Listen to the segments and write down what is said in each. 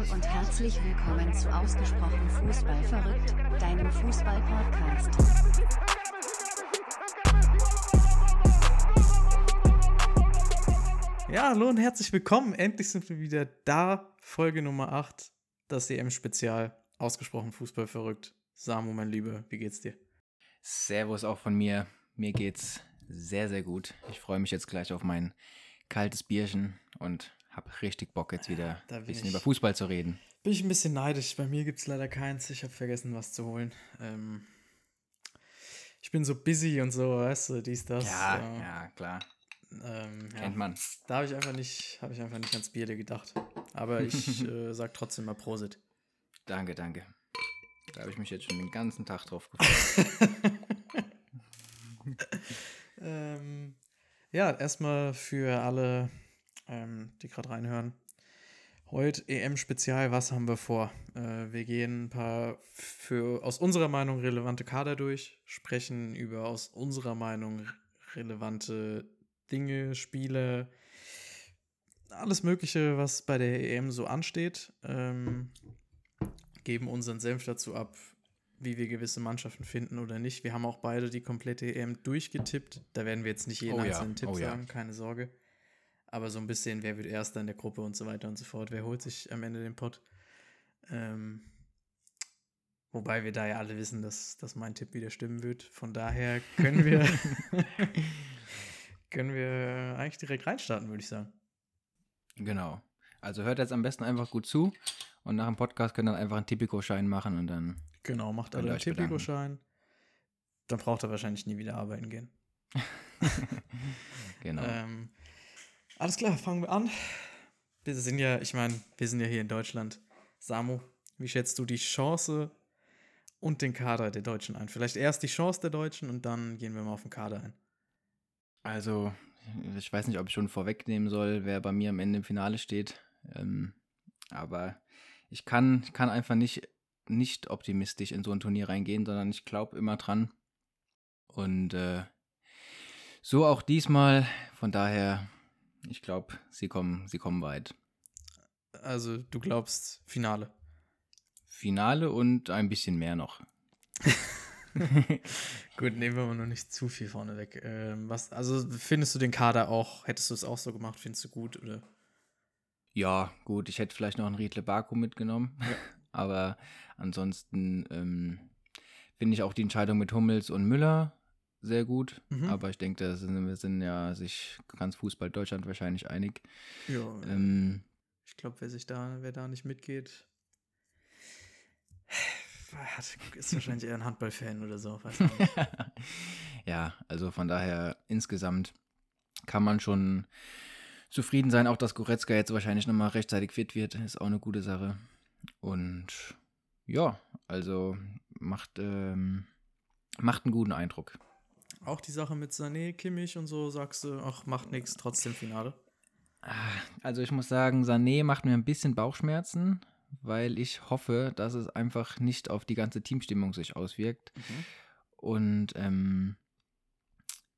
Hallo und herzlich willkommen zu Ausgesprochen Fußball verrückt, deinem Fußball-Podcast. Ja, hallo und herzlich willkommen. Endlich sind wir wieder da. Folge Nummer 8, das EM-Spezial. Ausgesprochen Fußball verrückt. Samu, mein Lieber, wie geht's dir? Servus auch von mir. Mir geht's sehr, sehr gut. Ich freue mich jetzt gleich auf mein kaltes Bierchen und habe richtig Bock, jetzt wieder ein bisschen ich- über Fußball zu reden. Bin ich ein bisschen neidisch. Bei mir gibt's leider keins. Ich habe vergessen, was zu holen. Ähm, ich bin so busy und so, weißt du, dies, das. ja, äh, ja, klar. Ähm, ja. Kennt man. Da habe ich einfach nicht, habe ich einfach nicht ans Bier gedacht. Aber ich äh, sag trotzdem mal Prosit. Danke, danke. Da habe ich mich jetzt schon den ganzen Tag drauf gefreut. Ähm, ja, erstmal für alle, ähm, die gerade reinhören. Heute EM-Spezial, was haben wir vor? Äh, wir gehen ein paar für aus unserer Meinung relevante Kader durch, sprechen über aus unserer Meinung relevante Dinge, Spiele, alles Mögliche, was bei der EM so ansteht. Ähm, geben unseren Senf dazu ab, wie wir gewisse Mannschaften finden oder nicht. Wir haben auch beide die komplette EM durchgetippt. Da werden wir jetzt nicht jeden Oh ja, einzelnen Tipp oh ja. sagen, keine Sorge. Aber so ein bisschen, wer wird Erster in der Gruppe und so weiter und so fort. Wer holt sich am Ende den Pott? Ähm, wobei wir da ja alle wissen, dass, dass mein Tipp wieder stimmen wird. Von daher können wir, können wir eigentlich direkt reinstarten, würde ich sagen. genau. Also hört jetzt am besten einfach gut zu und nach dem Podcast könnt ihr dann einfach einen Tipico-Schein machen und dann. Genau, macht alle einen. Tipico-Schein. Dann braucht er wahrscheinlich nie wieder arbeiten gehen. Genau. Ähm, alles klar, fangen wir an. Wir sind ja, ich meine, wir sind ja hier in Deutschland. Samu, wie schätzt du die Chance und den Kader der Deutschen ein? Vielleicht erst die Chance der Deutschen und dann gehen wir mal auf den Kader ein. Also, ich weiß nicht, ob ich schon vorwegnehmen soll, wer bei mir am Ende im Finale steht. Ähm, aber ich kann, kann einfach nicht, nicht optimistisch in so ein Turnier reingehen, sondern ich glaube immer dran. Und äh, so auch diesmal. Von daher, ich glaube, sie kommen, sie kommen weit. Also, du glaubst Finale. Finale und ein bisschen mehr noch. Gut, nehmen wir mal noch nicht zu viel vorne weg. Ähm, was, also, findest du den Kader auch, hättest du es auch so gemacht, findest du gut? Oder? Ja, gut, ich hätte vielleicht noch einen Riedle Baku mitgenommen. Aber ansonsten ähm, finde ich auch die Entscheidung mit Hummels und Müller sehr gut. Mhm. Aber ich denke, da sind, wir sind ja sich ganz Fußball Deutschland wahrscheinlich einig. Ja, Ähm, ich glaube, wer sich da, wer da nicht mitgeht, hat- ist wahrscheinlich eher ein Handballfan oder so. Ja, also von daher insgesamt kann man schon zufrieden sein. Auch dass Goretzka jetzt wahrscheinlich nochmal rechtzeitig fit wird, ist auch eine gute Sache. Und ja, also macht, ähm, macht einen guten Eindruck. Auch die Sache mit Sané, Kimmich und so, sagst du, ach, macht nichts, trotzdem Finale. Also ich muss sagen, Sané macht mir ein bisschen Bauchschmerzen, weil ich hoffe, dass es einfach nicht auf die ganze Teamstimmung sich auswirkt. Und ähm,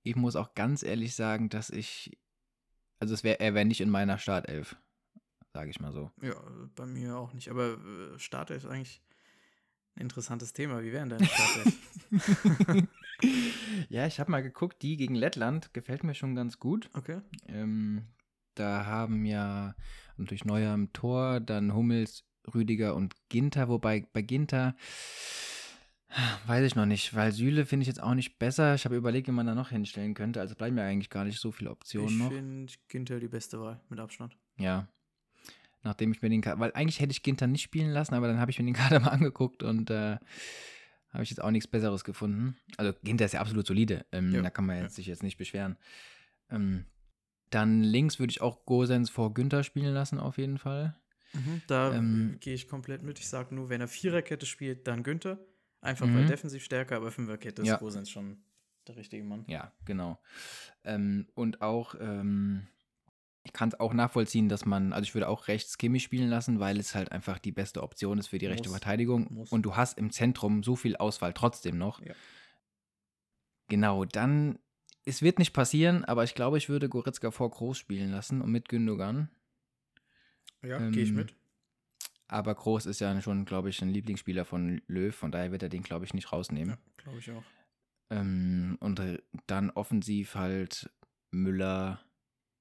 ich muss auch ganz ehrlich sagen, dass ich, also es wär, er wäre nicht in meiner Startelf, sage ich mal so. Ja, bei mir auch nicht. Aber äh, Startelf ist eigentlich ein interessantes Thema. Wie wären deine Startelf? ja, ich habe mal geguckt, die gegen Lettland gefällt mir schon ganz gut. okay. Ähm, da haben ja natürlich Neuer im Tor, dann Hummels, Rüdiger und Ginter, wobei bei Ginter weiß ich noch nicht, weil Süle finde ich jetzt auch nicht besser. Ich habe überlegt, wie man da noch hinstellen könnte. Also bleiben mir eigentlich gar nicht so viele Optionen Ich noch. finde Ginter die beste Wahl, mit Abstand. Ja. Nachdem ich mir den Kader, weil eigentlich hätte ich Ginter nicht spielen lassen, aber dann habe ich mir den Kader mal angeguckt und äh, habe ich jetzt auch nichts Besseres gefunden. Also Ginter ist ja absolut solide. Ähm, Ja, Da kann man ja. jetzt sich jetzt nicht beschweren. Ähm, dann links würde ich auch Gosens vor Günther spielen lassen, auf jeden Fall. Da Ähm, gehe ich komplett mit. Ich sage nur, wenn er Viererkette spielt, dann Günther. Einfach weil Mhm. defensiv stärker, aber Fünferkette ist Ja. Gosens schon der richtige Mann. Ja, genau. Ähm, und auch, ähm, ich kann es auch nachvollziehen, dass man, also ich würde auch rechts Kimmich spielen lassen, weil es halt einfach die beste Option ist für die rechte Muss. Verteidigung. Muss. Und du hast im Zentrum so viel Auswahl trotzdem noch. Ja. Genau, dann, es wird nicht passieren, aber ich glaube, ich würde Goretzka vor Groß spielen lassen und mit Gündogan. Ja, Ähm, gehe ich mit. Aber Groß ist ja schon, glaube ich, ein Lieblingsspieler von Löw, von daher wird er den, glaube ich, nicht rausnehmen. Ja, glaube ich auch. Ähm, und dann offensiv halt Müller,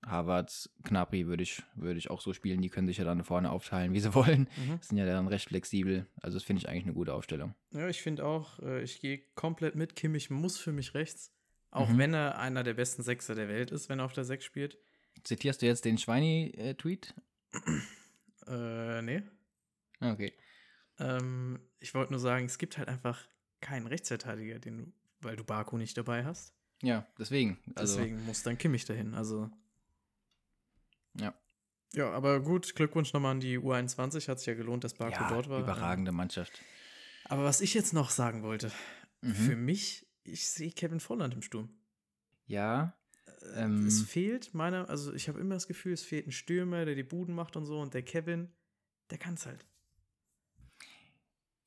Havertz, Knapri würde ich, würde ich auch so spielen. Die können sich ja dann vorne aufteilen, wie sie wollen. Mhm. Sind ja dann recht flexibel. Also das finde ich eigentlich eine gute Aufstellung. Ja, ich finde auch, äh, ich gehe komplett mit. Kimmich muss für mich rechts. Auch Mhm. wenn er einer der besten Sechser der Welt ist, wenn er auf der Sechs spielt. Zitierst du jetzt den Schweini-Tweet? Äh, nee. Ah, Okay. Ähm, ich wollte nur sagen, es gibt halt einfach keinen Rechtsverteidiger, den weil du Baku nicht dabei hast. Ja, deswegen. Also, Deswegen muss dann Kimmich dahin. Also. Ja. Ja, aber gut, Glückwunsch nochmal an die U21. Hat sich ja gelohnt, dass Baku ja, dort war. überragende Mannschaft. Aber was ich jetzt noch sagen wollte, Mhm. für mich, ich sehe Kevin Volland im Sturm. Ja, Äh, Ähm. es fehlt meiner, also ich habe immer das Gefühl, es fehlt ein Stürmer, der die Buden macht und so. Und der Kevin, der kann es halt.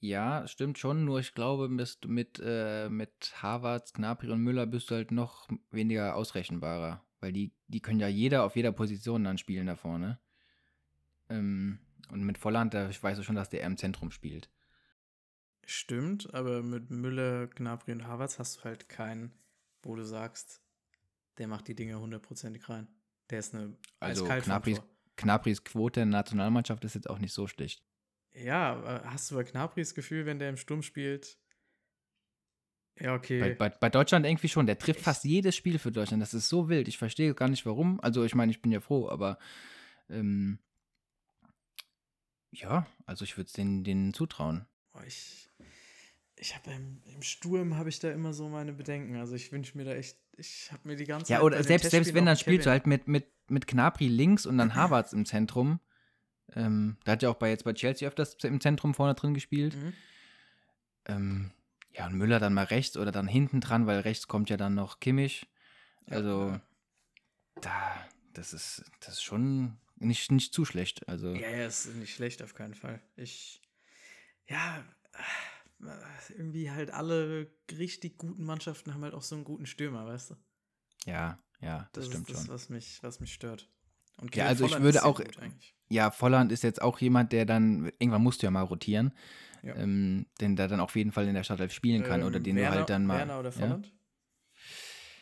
ja, stimmt schon. Nur ich glaube, du mit, äh, mit Havertz, Gnabry und Müller bist du halt noch weniger ausrechenbarer. Weil die, die können ja jeder auf jeder Position dann spielen da vorne. Ähm, und mit Volland, da ich weiß schon, dass der eher im Zentrum spielt. Stimmt, aber mit Müller, Gnabry und Havertz hast du halt keinen, wo du sagst, der macht die Dinge hundertprozentig rein. Der ist eine Also Tor. Knabrys Quote in der Nationalmannschaft ist jetzt auch nicht so schlecht. Ja, hast du bei Gnabry das Gefühl, wenn der im Sturm spielt? Ja, okay. Bei, bei, bei Deutschland irgendwie schon. Der trifft fast jedes Spiel für Deutschland. Das ist so wild. Ich verstehe gar nicht warum. Also ich meine, ich bin ja froh, aber ähm, ja, also ich würde es denen, denen zutrauen. Boah, ich ich habe im, im Sturm habe ich da immer so meine Bedenken. Also ich wünsche mir da echt, ich habe mir die ganze Ja, Zeit oder bei den selbst, selbst wenn, dann spielst du halt mit, mit, mit Knapri links und dann Havertz im Zentrum. Ähm, da hat ja auch bei, jetzt bei Chelsea öfters im Zentrum vorne drin gespielt. Mhm. Ähm, ja, und Müller dann mal rechts oder dann hinten dran, weil rechts kommt ja dann noch Kimmich. Also, ja. da, das ist, das ist schon nicht, nicht zu schlecht. Also, Ja, ja, ist nicht schlecht auf keinen Fall. Ich, ja, äh, irgendwie halt alle richtig guten Mannschaften haben halt auch so einen guten Stürmer, weißt du? ja, ja, das, stimmt ist das, schon. was mich, was mich stört. Und Ja, also ich Volland würde ist sehr auch-. Ja, Volland ist jetzt auch jemand, der dann, irgendwann musst du ja mal rotieren, Ja. ähm, den der dann auf jeden Fall in der Startelf spielen kann oder Ähm, den Werner, du halt dann mal. Werner oder ja? Volland?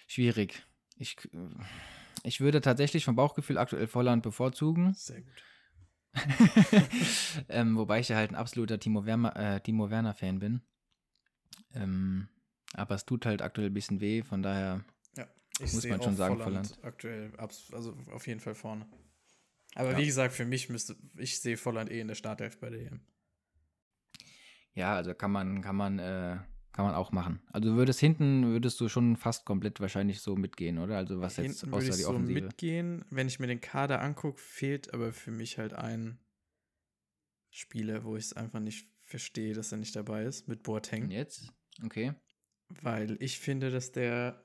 Schwierig. Ich, ich würde tatsächlich vom Bauchgefühl aktuell Volland bevorzugen. Sehr gut. ähm, wobei ich ja halt ein absoluter Timo Werner, äh, Timo Werner Fan bin. Ähm, aber es tut halt aktuell ein bisschen weh, von daher. Ich Muss man schon sagen, Volland aktuell, abs- also auf jeden Fall vorne. Aber Ja. wie gesagt, für mich müsste, ich sehe Volland eh in der Startelf bei der EM. Ja, also kann man, kann man, äh, kann man auch machen. Also würdest hinten, würdest du schon fast komplett wahrscheinlich so mitgehen, oder? Also was jetzt Hinten würde außer ich die so Offensive. mitgehen. Wenn ich mir den Kader angucke, fehlt aber für mich halt ein Spieler, wo ich es einfach nicht verstehe, dass er nicht dabei ist, mit Boateng. Jetzt? Okay. Weil ich finde, dass der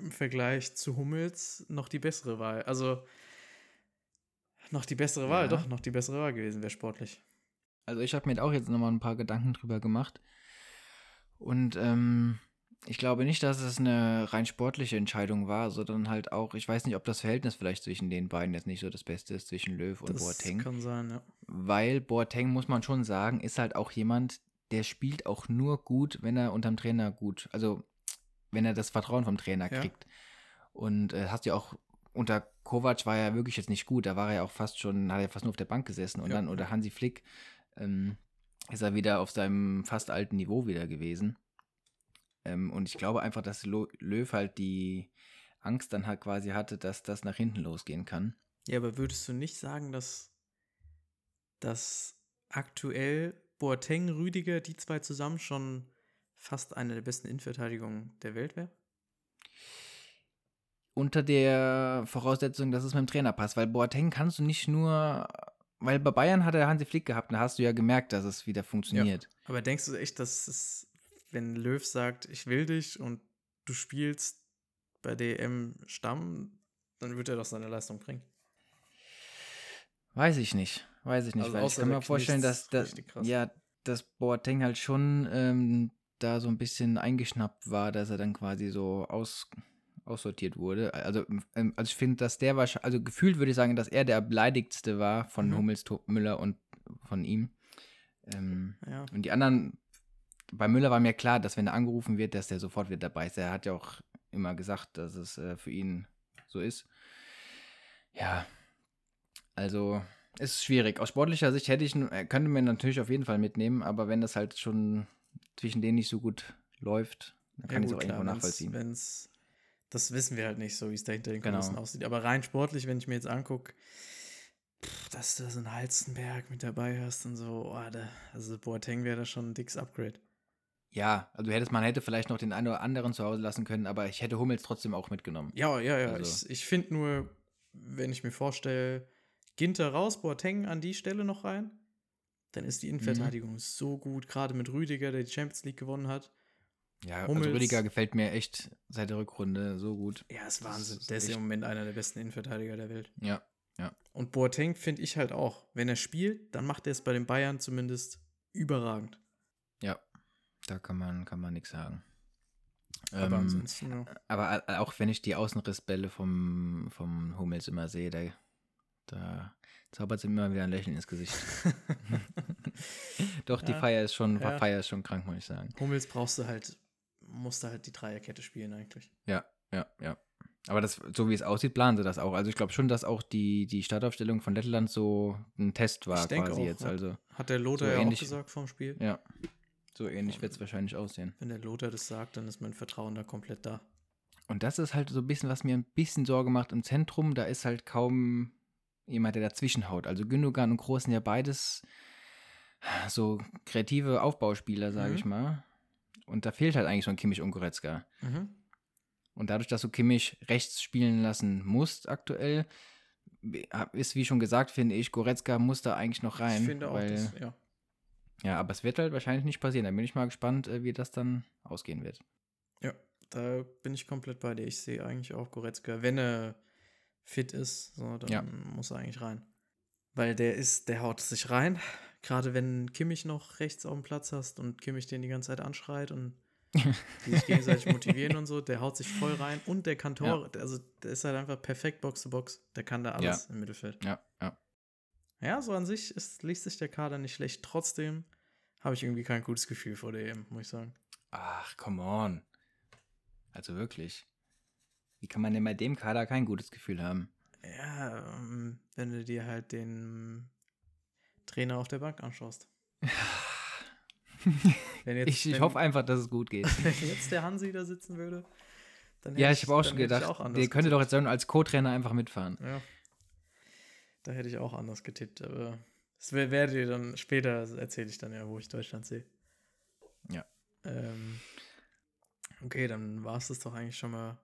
im Vergleich zu Hummels noch die bessere Wahl, also noch die bessere Wahl, Ja. doch, noch die bessere Wahl gewesen wäre sportlich. Also ich habe mir auch jetzt nochmal ein paar Gedanken drüber gemacht. Und ähm, ich glaube nicht, dass es eine rein sportliche Entscheidung war, sondern halt auch, ich weiß nicht, ob das Verhältnis vielleicht zwischen den beiden jetzt nicht so das Beste ist, zwischen Löw und das Boateng. kann sein, ja. Weil Boateng, muss man schon sagen, ist halt auch jemand, der spielt auch nur gut, wenn er unterm Trainer gut, also wenn er das Vertrauen vom Trainer Ja. kriegt. Und äh, hast ja auch unter Kovac war er wirklich jetzt nicht gut, da war er ja auch fast schon, hat er fast nur auf der Bank gesessen und Ja. dann unter Hansi Flick ähm, ist er wieder auf seinem fast alten Niveau wieder gewesen. Ähm, und ich glaube einfach, dass Löw halt die Angst dann halt quasi hatte, dass das nach hinten losgehen kann. Ja, aber würdest du nicht sagen, dass, dass aktuell Boateng, Rüdiger, die zwei zusammen schon fast eine der besten Innenverteidigungen der Welt wäre? unter der Voraussetzung, dass es mit dem Trainer passt, weil Boateng kannst du nicht nur, weil bei Bayern hat er Hansi Flick gehabt, da hast du ja gemerkt, dass es wieder funktioniert. Aber denkst du echt, dass es, wenn Löw sagt, ich will dich und du spielst bei DM Stamm, dann wird er doch seine Leistung bringen? Weiß ich nicht, weiß ich nicht, Also weil ich kann mir vorstellen, dass, dass ja, dass Boateng halt schon ähm, da so ein bisschen eingeschnappt war, dass er dann quasi so aus, aussortiert wurde. Also, ähm, also ich finde, dass der wahrscheinlich, also gefühlt würde ich sagen, dass er der beleidigtste war von Mhm. Hummels, Müller und von ihm. Ähm, Ja. und die anderen, bei Müller war mir klar, dass wenn er angerufen wird, dass der sofort wieder dabei ist. Er hat ja auch immer gesagt, dass es äh, für ihn so ist. Ja, also es ist schwierig. Aus sportlicher Sicht hätte ich, äh, könnte man natürlich auf jeden Fall mitnehmen, aber wenn das halt schon zwischen denen nicht so gut läuft, dann kann ich es auch irgendwo nachvollziehen. Wenn es, das wissen wir halt nicht so, wie es da hinter den Genau. Kulissen aussieht. Aber rein sportlich, wenn ich mir jetzt angucke, dass du da so einen Halstenberg mit dabei hast und so, oh, da, also Boateng wäre da schon ein dickes Upgrade. Ja, also hättest man hätte vielleicht noch den einen oder anderen zu Hause lassen können, aber ich hätte Hummels trotzdem auch mitgenommen. Ja, ja, ja. Also- Ich, ich finde nur, wenn ich mir vorstelle, Ginter raus, Boateng an die Stelle noch rein, dann ist die Mhm. Innenverteidigung so gut, gerade mit Rüdiger, der die Champions League gewonnen hat. Ja, Hummels- also Rüdiger gefällt mir echt seit der Rückrunde so gut. Ja, ist Wahnsinn. ist der ist im Moment einer der besten Innenverteidiger der Welt. Ja, Und Boateng finde ich halt auch. Wenn er spielt, dann macht er es bei den Bayern zumindest überragend. ja. Da kann man, kann man nichts sagen. Aber Ähm, ja. aber a- auch wenn ich die Außenrissbälle vom, vom Hummels immer sehe, da, da zaubert es ihm immer wieder ein Lächeln ins Gesicht. Doch, die Ja, Feier ist schon, ja. Feier ist schon krank, muss ich sagen. Hummels brauchst du halt, musst du halt die Dreierkette spielen eigentlich. Ja, ja, ja. Aber das, so wie es aussieht, planen sie das auch. Also ich glaube schon, dass auch die, die Startaufstellung von Lettland so ein Test war Ich denke quasi auch, jetzt. ja. Also Hat der Lothar So ja ähnlich- auch gesagt vorm Spiel. ja, so ähnlich wird es wahrscheinlich aussehen. Wenn der Lothar das sagt, dann ist mein Vertrauen da komplett da. Und das ist halt so ein bisschen, was mir ein bisschen Sorge macht im Zentrum. Da ist halt kaum jemand, der dazwischen haut. Also Gündogan und Groß sind ja beides so kreative Aufbauspieler, sage Mhm. ich mal. Und da fehlt halt eigentlich ein Kimmich und Goretzka. Mhm. Und dadurch, dass du Kimmich rechts spielen lassen musst aktuell, ist wie schon gesagt, finde ich, Goretzka muss da eigentlich noch rein. ich finde auch, weil, das, ja. ja, aber es wird halt wahrscheinlich nicht passieren. Da bin ich mal gespannt, äh, wie das dann ausgehen wird. Ja, da bin ich komplett bei dir. Ich sehe eigentlich auch Goretzka, wenn er fit ist, so, dann Ja. muss er eigentlich rein. Weil der ist, der haut sich rein. Gerade wenn Kimmich noch rechts auf dem Platz hast und Kimmich den die ganze Zeit anschreit und die sich gegenseitig motivieren und so, der haut sich voll rein und der kann Tore, also der ist halt einfach perfekt Box to Box. Der kann da alles im Mittelfeld. Ja, ja. Ja, so an sich ist, liest sich der Kader nicht schlecht. Trotzdem habe ich irgendwie kein gutes Gefühl vor der EM, muss ich sagen. Ach, come on. Also wirklich. Wie kann man denn bei dem Kader kein gutes Gefühl haben? Ja, ähm, wenn du dir halt den Trainer auf der Bank anschaust. Jetzt, Ich, ich wenn, hoffe einfach, dass es gut geht. wenn jetzt der Hansi da sitzen würde, dann ja, hätte ich habe auch schon gedacht, auch anders der könnte doch jetzt als Co-Trainer einfach mitfahren. Ja. Da hätte ich auch anders getippt, aber das wär- werde ihr dann später, erzähle ich dann ja, wo ich Deutschland sehe. Ja. Ähm, okay, dann war es das doch eigentlich schon mal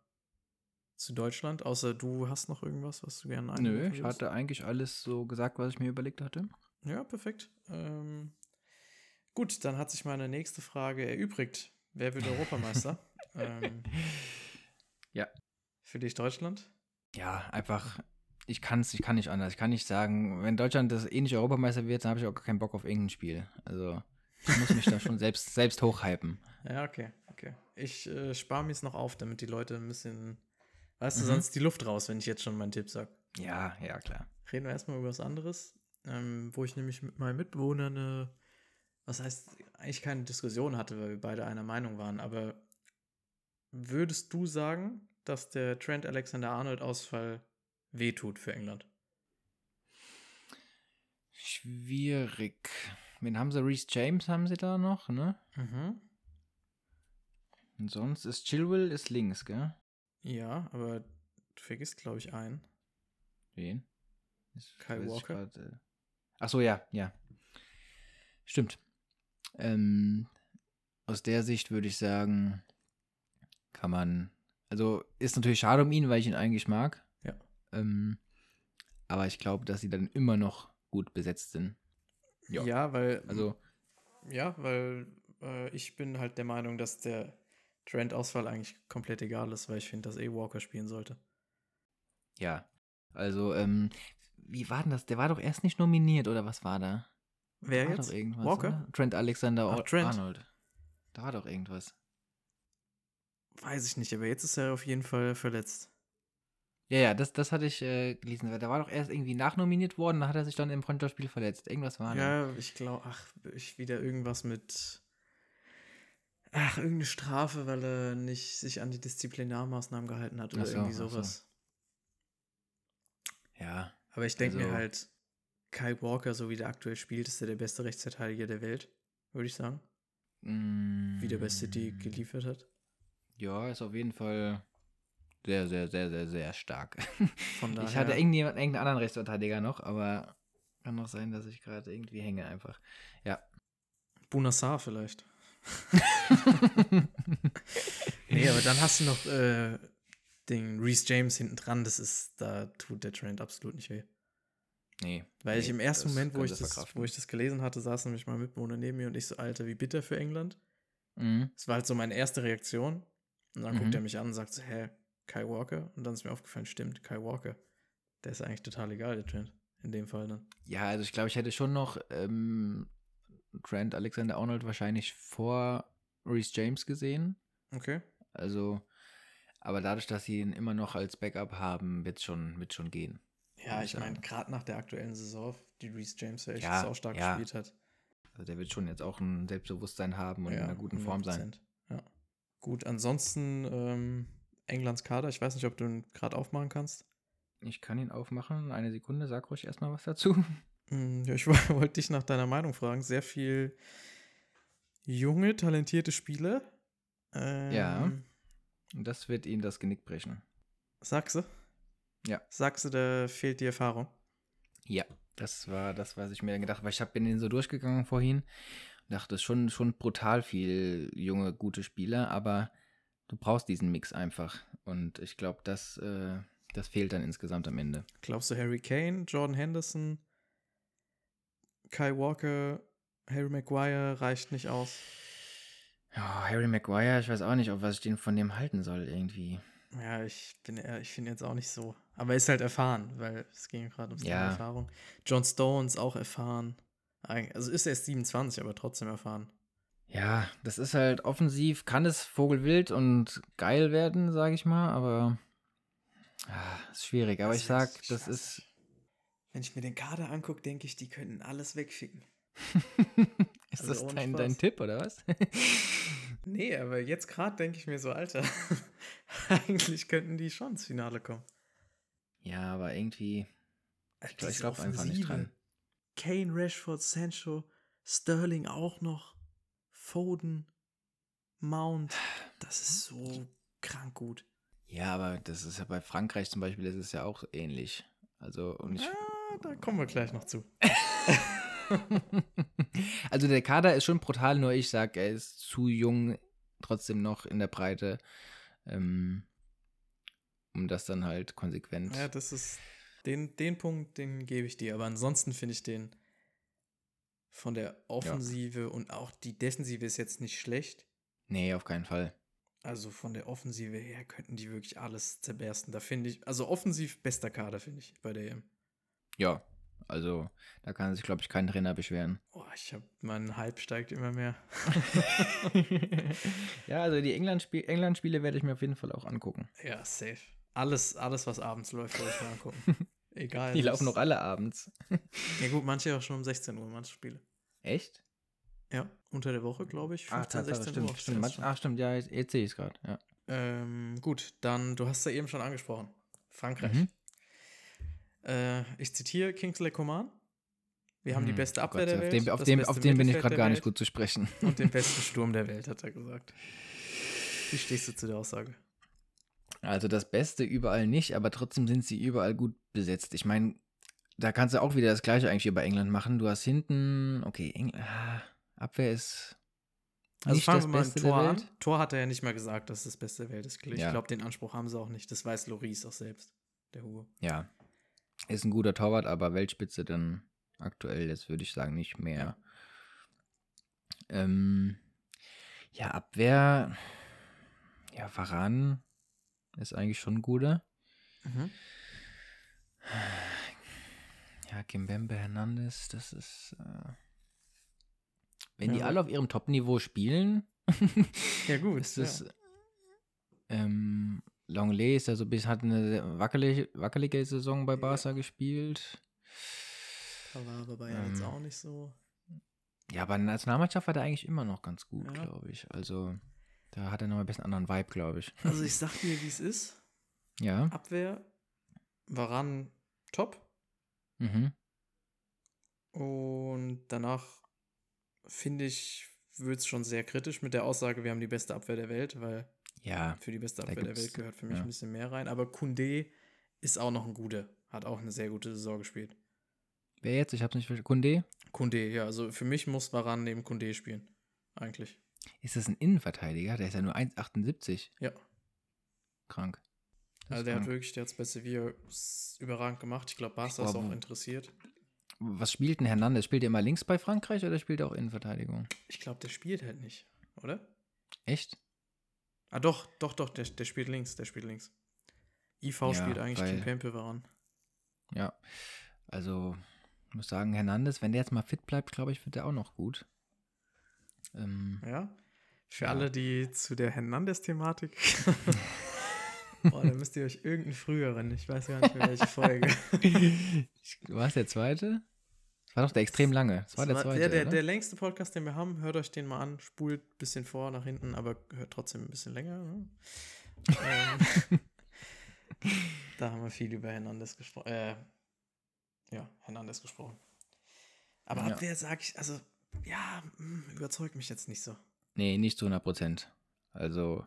zu Deutschland, außer du hast noch irgendwas, was du gerne Nö, einwerfen ich hatte eigentlich alles so gesagt, was ich mir überlegt hatte. Ja, perfekt. Ähm, gut, dann hat sich meine nächste Frage erübrigt. Wer wird Europameister? ähm, Ja. Für dich Deutschland? Ja, einfach, ich kann es, ich kann nicht anders. Ich kann nicht sagen, wenn Deutschland das eh nicht Europameister wird, dann habe ich auch gar keinen Bock auf irgendein Spiel. Also, ich muss mich da schon selbst, selbst hochhypen. Ja, okay, okay. Ich äh, spare mir es noch auf, damit die Leute ein bisschen, weißt du, Mhm. sonst die Luft raus, wenn ich jetzt schon meinen Tipp sage. Ja, ja, klar. Reden wir erstmal über was anderes, ähm, wo ich nämlich mit meinem Mitbewohner eine, was heißt, eigentlich keine Diskussion hatte, weil wir beide einer Meinung waren, aber würdest du sagen, dass der Trent Alexander-Arnold-Ausfall wehtut für England? Schwierig. Wen haben sie? Reese James haben sie da noch, ne? Mhm. Und sonst ist Chilwell ist links, gell? Ja, aber du vergisst, glaube ich, einen. Wen? Das ich Walker? grad, äh. Ach so, ja, ja. Stimmt. Ähm, aus der Sicht würde ich sagen, kann man. Also ist natürlich schade um ihn, weil ich ihn eigentlich mag. Ja. Ähm, aber ich glaube, dass sie dann immer noch gut besetzt sind. Ja. Ja, weil, Also, ja, weil äh, ich bin halt der Meinung, dass der Trent-Ausfall eigentlich komplett egal ist, weil ich finde, dass eh Walker spielen sollte. ja. Also, ähm, wie war denn das? Der war doch erst nicht nominiert, oder was war da? Wer war jetzt? Doch irgendwas, Walker? Oder? Trent Alexander Ach, Trent. Arnold. Da war doch irgendwas. Weiß ich nicht, aber jetzt ist er auf jeden Fall verletzt. Ja, ja, das, das hatte ich äh, gelesen. Da war doch erst irgendwie nachnominiert worden, da hat er sich dann im Freundschaftsspiel verletzt. Irgendwas war da. Ja, ich glaube, ach, ich wieder irgendwas mit. Ach, irgendeine Strafe, weil er nicht sich an die Disziplinarmaßnahmen gehalten hat oder so, irgendwie ach so. sowas. Ja. Aber ich denke mir Also- halt, Kyle Walker, so wie der aktuell spielt, ist er der beste Rechtsverteidiger der Welt, würde ich sagen. Wie der bei City Mm, geliefert hat. Ja, ist auf jeden Fall sehr, sehr, sehr, sehr, sehr stark. Von daher, Ich hatte irgendjemand, irgendeinen anderen Rechtsverteidiger noch, aber kann noch sein, dass ich gerade irgendwie hänge einfach. Ja. Bunassar vielleicht. Nee, aber dann hast du noch äh, den Reese James hinten dran. Das ist, da tut der Trend absolut nicht weh. Nee. Weil ich nee, im ersten Moment, wo ich, das, verkraften. wo ich das gelesen hatte, saß nämlich mein Mitbewohner neben mir und ich so, Alter, wie bitter für England. Mhm. Das war halt so meine erste Reaktion. Und dann Mhm. guckt er mich an und sagt so, hä, Kai Walker? Und dann ist mir aufgefallen, stimmt, Kai Walker. Der ist eigentlich total egal, der Trend. In dem Fall dann. Ja, also ich glaube, ich hätte schon noch ähm, Trent Alexander Arnold wahrscheinlich vor Reese James gesehen. Okay. Also, aber dadurch, dass sie ihn immer noch als Backup haben, wird schon, wird schon gehen. Ja, ich meine, gerade nach der aktuellen Saison, die Reese James ja echt Ja, sau stark ja. gespielt hat. Also der wird schon jetzt auch ein Selbstbewusstsein haben und in einer guten Form sein. 100%. Ja. Gut, ansonsten ähm, Englands Kader. Ich weiß nicht, ob du ihn gerade aufmachen kannst. Ich kann ihn aufmachen. Eine Sekunde, sag ruhig erstmal was dazu. Hm, Ja, ich wollte dich nach deiner Meinung fragen. Sehr viel junge, talentierte Spieler. Ähm, Ja. Und das wird ihm das Genick brechen. Sagst du? Ja. Sagst du, da fehlt die Erfahrung? Ja, das war das, was ich mir dann gedacht habe. Weil ich bin den so durchgegangen vorhin und dachte, schon, schon brutal viel junge, gute Spieler, aber du brauchst diesen Mix einfach. Und ich glaube, das, äh, das fehlt dann insgesamt am Ende. Glaubst du, Harry Kane, Jordan Henderson, Kai Walker, Harry Maguire reicht nicht aus? Ja, Harry Maguire, ich weiß auch nicht, ob was ich den von dem halten soll irgendwie. Ja, ich bin ich finde jetzt auch nicht so. Aber er ist halt erfahren, weil es ging gerade ums Thema Ja. Erfahrung. John Stones auch erfahren. Also ist erst 27, aber trotzdem erfahren. Ja, das ist halt offensiv, kann es Vogelwild und geil werden, sage ich mal, aber ah, ist schwierig. Aber Also ich sag, das ist. Wenn ich mir den Kader angucke, denke ich, die könnten alles wegficken. ist Also das dein, dein Tipp, oder was? Nee, aber jetzt gerade denke ich mir so, Alter, eigentlich könnten die schon ins Finale kommen. ja, aber irgendwie. Ich glaube glaub einfach nicht dran. Kane, Rashford, Sancho, Sterling auch noch, Foden, Mount. Das ist so krank gut. Ja, aber das ist ja bei Frankreich zum Beispiel, das ist ja auch ähnlich. Also, und ich. Da kommen wir gleich noch zu. also der Kader ist schon brutal, nur ich sag, er ist zu jung, trotzdem noch in der Breite, ähm, um das dann halt konsequent. Ja, das ist den, den Punkt, den gebe ich dir. Aber ansonsten finde ich den von der Offensive und auch die Defensive ist jetzt nicht schlecht. Nee, auf keinen Fall. Also von der Offensive her könnten die wirklich alles zerbersten. Da finde ich, also offensiv bester Kader, finde ich, bei der EM. Ja, also da kann sich, glaube ich, kein Trainer beschweren. Oh, ich habe, mein Hype steigt immer mehr. ja, also die England-Spiele England werde ich mir auf jeden Fall auch angucken. Ja, safe. Alles, alles was abends läuft, soll ich mal angucken. Egal. Die laufen noch alle abends. Ja gut, manche auch schon um 16 Uhr, manche Spiele. Echt? Ja, unter der Woche, glaube ich, 15, Ah, Tatsache, 16 stimmt, Uhr. stimmt. Manch-. Ach, stimmt, ja, jetzt, jetzt sehe ich es gerade. Ja. Ähm, gut, dann, du hast ja eben schon angesprochen. Frankreich. Mhm. Äh, ich zitiere Kingsley Coman. Wir haben die Hm, beste oh Abwehr Gott, der auf Welt. Dem, auf dem, auf den bin ich gerade gar nicht gut zu sprechen. Und den besten Sturm der Welt, hat er gesagt. Wie stehst du zu der Aussage? Also das Beste überall nicht, aber trotzdem sind sie überall gut besetzt. Ich meine, da kannst du auch wieder das gleiche eigentlich über England machen. Du hast hinten, okay, Engl ah, Abwehr ist Also nicht fangen das wir mal Beste Tor an. Tor hat er ja nicht mal gesagt, dass es das Beste der Welt ist. Ich Ja. glaube, den Anspruch haben sie auch nicht. Das weiß Loris auch selbst, der Hugo. Ja, ist ein guter Torwart, aber Weltspitze dann aktuell, jetzt würde ich sagen, nicht mehr. Ähm, ja, Abwehr, ja, Varan ist eigentlich schon ein guter. Mhm. Ja, Kimbembe Hernandez, das ist. Äh, wenn Ja, die alle auf ihrem Top-Niveau spielen, Ja, gut. ist das. Ähm, Longley ist ja so bis hat eine wackelige, wackelige Saison bei Barca gespielt. Da war aber Bayern jetzt Ähm. auch nicht so. Ja, aber in der Nationalmannschaft war der eigentlich immer noch ganz gut, Ja. glaube ich. Also da hat er noch ein bisschen anderen Vibe, glaube ich. Also ich sag dir, wie es ist. Ja. Abwehr, Varan top. Mhm. Und danach finde ich, wird es schon sehr kritisch mit der Aussage, wir haben die beste Abwehr der Welt, weil Ja. für die beste Abwehr der Welt gehört für mich ja. ein bisschen mehr rein. Aber Kunde ist auch noch ein guter. Hat auch eine sehr gute Saison gespielt. Wer jetzt? Ich hab's nicht verstanden. Kunde? Kunde, ja, also für mich muss Varan neben Kunde spielen. Eigentlich. Ist das ein Innenverteidiger? Der ist ja nur 1,78. Ja. Krank. Das Also der hat krank. wirklich, der hat es bei Sevilla überragend gemacht. Ich glaube, Barca ist auch interessiert. Was spielt denn Hernandez? Spielt er immer links bei Frankreich oder spielt er auch Innenverteidigung? Ich glaube, der spielt halt nicht, oder? Echt? Ah, doch, doch, doch, der, der spielt links, der spielt links. IV Ja, spielt eigentlich weil- Kimpempe Varan. Ja. Also, ich muss sagen, Hernandez, wenn der jetzt mal fit bleibt, glaube ich, wird der auch noch gut. Ähm, Ja. Für Ja. alle, die zu der Hernandez-Thematik. Boah, da müsst ihr euch irgendeinen früheren, ich weiß gar nicht mehr welche Folge. war es der zweite? Das war doch der extrem lange. Das war der Das zweite. der, der, der längste Podcast, den wir haben, hört euch den mal an, spult ein bisschen vor, nach hinten, aber hört trotzdem ein bisschen länger. Ne? ähm, da haben wir viel über Hernandez gesprochen. Äh, ja, Hernandez gesprochen. Aber Ja. Abwehr sage ich, also, ja, mh, überzeugt mich jetzt nicht so. Nee, nicht zu 100 Prozent. Also,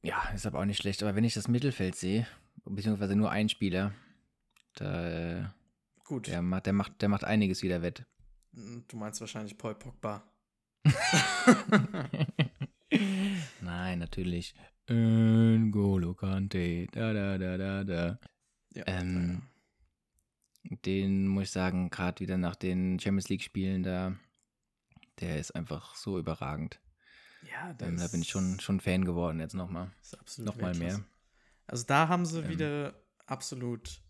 ja, ist aber auch nicht schlecht. Aber wenn ich das Mittelfeld sehe, beziehungsweise nur ein Spieler, da, äh, Gut, der, macht, der, macht, der macht einiges wieder wett. du meinst wahrscheinlich Paul Pogba. Nein, natürlich. N'Golo Kante, da, da, da, da, da. Ja, Ähm, Den muss ich sagen, gerade wieder nach den Champions League-Spielen da, der ist einfach so überragend. ja, Ähm, da bin ich schon, schon Fan geworden jetzt nochmal. ist absolut Nochmal mehr. Also da haben sie Ähm, wieder absolut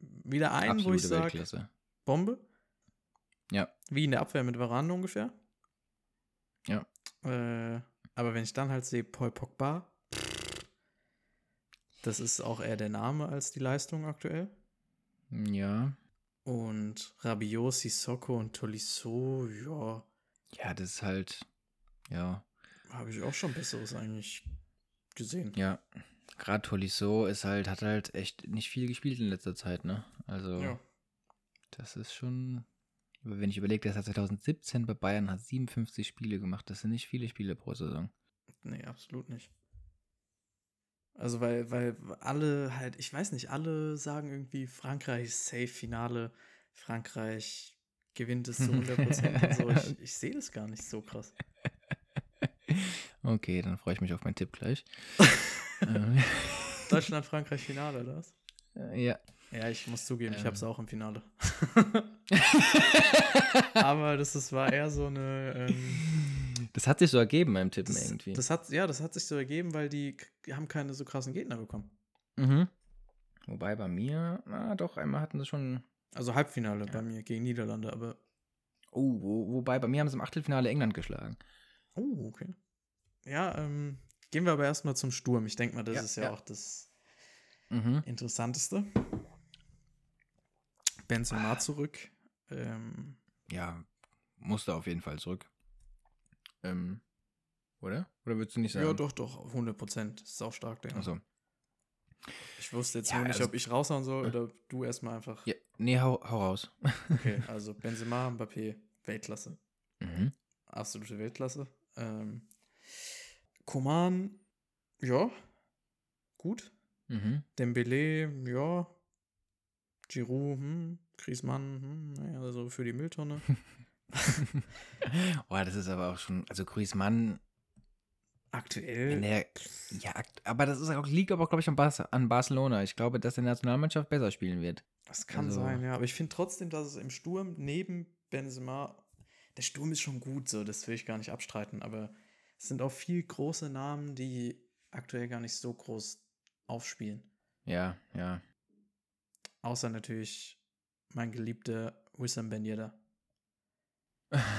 wieder einen, wo Absolute ich sage. Bombe. Ja. Wie in der Abwehr mit Varane ungefähr. Ja. Äh, aber wenn ich dann halt sehe, Paul Pogba, das ist auch eher der Name als die Leistung aktuell. Ja. Und Rabiot, Sissoko und Tolisso, ja, Ja, das ist halt, ja, habe ich auch schon Besseres eigentlich gesehen. ja. Gerade Tolisso ist halt, hat halt echt nicht viel gespielt in letzter Zeit, ne? Also, Ja. das ist schon, wenn ich überlege, der seit 2017 bei Bayern, hat 57 Spiele gemacht. Das sind nicht viele Spiele pro Saison. Nee, absolut nicht. Also, weil, weil alle halt, ich weiß nicht, alle sagen irgendwie, Frankreich safe, Finale, Frankreich gewinnt es zu 100% und so. Ich, ich sehe das gar nicht so krass. Okay, dann freue ich mich auf meinen Tipp gleich. Deutschland, Frankreich, Finale, oder was? äh, ja. Ja, ich muss zugeben, ich Ähm. habe es auch im Finale. Aber das, das war eher so eine. Ähm, Das hat sich so ergeben beim Tippen das, irgendwie. das hat, ja, das hat sich so ergeben, weil die, haben keine so krassen Gegner bekommen. mhm. Wobei bei mir, na doch, einmal hatten sie schon. Also Halbfinale bei mir gegen Niederlande, aber. Oh, wo, wobei bei mir haben sie im Achtelfinale England geschlagen. Oh, okay. Ja, ähm, gehen wir aber erstmal zum Sturm. Ich denke mal, das Ja, ist ja, ja. auch das Mhm. Interessanteste. Benzema zurück. Ähm, Ja, musste auf jeden Fall zurück. Ähm, oder? Oder würdest du nicht sagen? ja, doch, doch, auf 100 Prozent. Ist auch stark, der. Also, Ich wusste jetzt Ja, nur nicht, also- ob ich raushauen soll oder du erstmal einfach. ja, nee, hau, hau raus. Okay, also Benzema, Mbappé, Weltklasse. Mhm. Absolute Weltklasse. Ähm, Koman, ja, gut. Mhm. Dembele, ja. Giroud, hm. Griezmann, hm. Naja, also für die Mülltonne. Boah, das ist aber auch schon, also Griezmann, Aktuell. der, ja, aber das ist auch, liegt aber, glaube ich, an, Bas an Barcelona. Ich glaube, dass der Nationalmannschaft besser spielen wird. Das kann Also- sein, ja. Aber ich finde trotzdem, dass es im Sturm neben Benzema, der Sturm ist schon gut, so, das will ich gar nicht abstreiten, aber es sind auch viel große Namen, die aktuell gar nicht so groß aufspielen. Ja, ja. Außer natürlich mein geliebter Wissam Ben Yedder.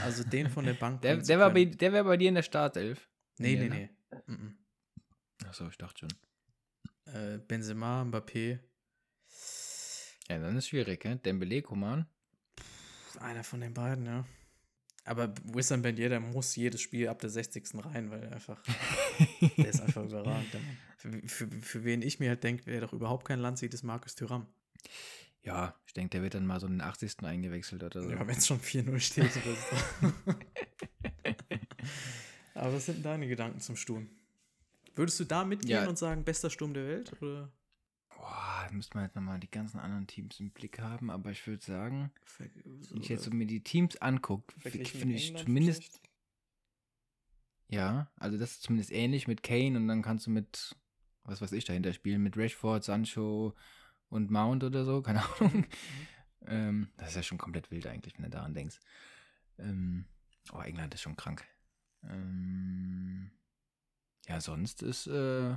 Also den von der Bank. Der, der, war bei, der wäre bei dir in der Startelf. Nee, nee, Ja, nee. Mhm. Achso, ich dachte schon. Äh, Benzema, Mbappé. Ja, dann ist schwierig, hä? Dembele, Coman. Einer von den beiden, ja. Aber Wissam Ben Yedder muss jedes Spiel ab der 60. rein, weil er einfach, der ist einfach überragend. Der. Für, für, für wen ich mir halt denke, wer doch überhaupt kein Land sieht, ist Markus Thuram. Ja, ich denke, der wird dann mal so in den 80. eingewechselt oder so. Ja, wenn es schon 4-0 steht. Aber was sind deine Gedanken zum Sturm? Würdest du da mitgehen Ja. und sagen, bester Sturm der Welt? Oder da müsste man jetzt nochmal die ganzen anderen Teams im Blick haben, aber ich würde sagen, ver- so, wenn ich jetzt so mir die Teams angucke, finde ich zumindest, vielleicht? ja, also das ist zumindest ähnlich mit Kane und dann kannst du mit, was weiß ich, dahinter spielen, mit Rashford, Sancho und Mount oder so, keine Ahnung. ähm, das ist ja schon komplett wild eigentlich, wenn du daran denkst. Ähm, oh, England ist schon krank. Ähm, ja, sonst ist, äh,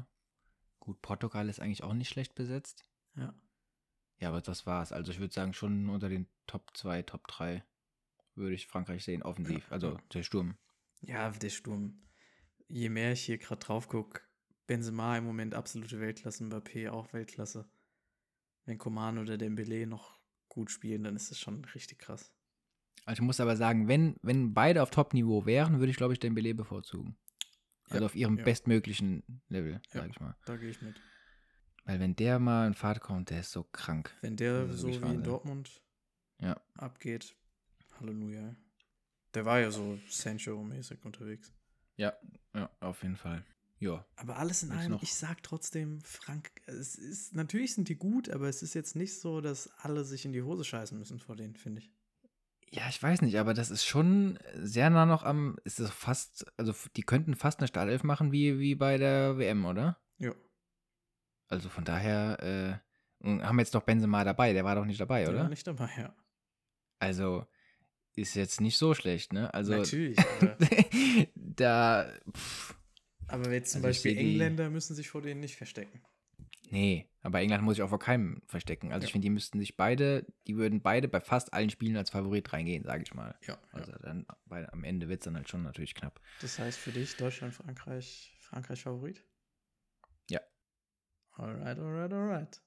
gut, Portugal ist eigentlich auch nicht schlecht besetzt. Ja. Ja, aber das war's. Also ich würde sagen, schon unter den Top 2, Top 3 würde ich Frankreich sehen, offensiv. Also der Sturm. Ja, der Sturm. Je mehr ich hier gerade drauf gucke, Benzema im Moment absolute Weltklasse, Mbappé auch Weltklasse. Wenn Coman oder Dembele noch gut spielen, dann ist das schon richtig krass. Also ich muss aber sagen, wenn, wenn beide auf Top-Niveau wären, würde ich, glaube ich, Dembele bevorzugen. Also Ja, auf ihrem ja. bestmöglichen Level, Ja. sag ich mal. Da gehe ich mit. Weil wenn der mal in Fahrt kommt, der ist so krank. Wenn der Das so wie in. Dortmund Ja. abgeht, Halleluja. Der war ja so Sancho-mäßig unterwegs. Ja, ja, auf jeden Fall. Ja. Aber alles in Willst allem, ich sag trotzdem, Frank, es ist, natürlich sind die gut, aber es ist jetzt nicht so, dass alle sich in die Hose scheißen müssen vor denen, finde ich. Ja, ich weiß nicht, aber das ist schon sehr nah noch am, ist es fast, also die könnten fast eine Startelf machen wie, wie bei der WM, oder? Ja, Also von daher, äh, haben jetzt doch Benzema dabei, der war doch nicht dabei, der oder? war nicht dabei, ja. Also ist jetzt nicht so schlecht, ne? Also Natürlich, aber, da, pff, aber jetzt zum Also Beispiel seh die- Engländer müssen sich vor denen nicht verstecken. nee, aber England muss ich auch vor keinem verstecken. Also Ja. ich finde, die müssten sich beide, die würden beide bei fast allen Spielen als Favorit reingehen, sage ich mal. Ja, Also dann bei, am Ende wird es dann halt schon natürlich knapp. Das heißt für dich Deutschland, Frankreich, Frankreich Favorit? Ja. Alright, alright, alright.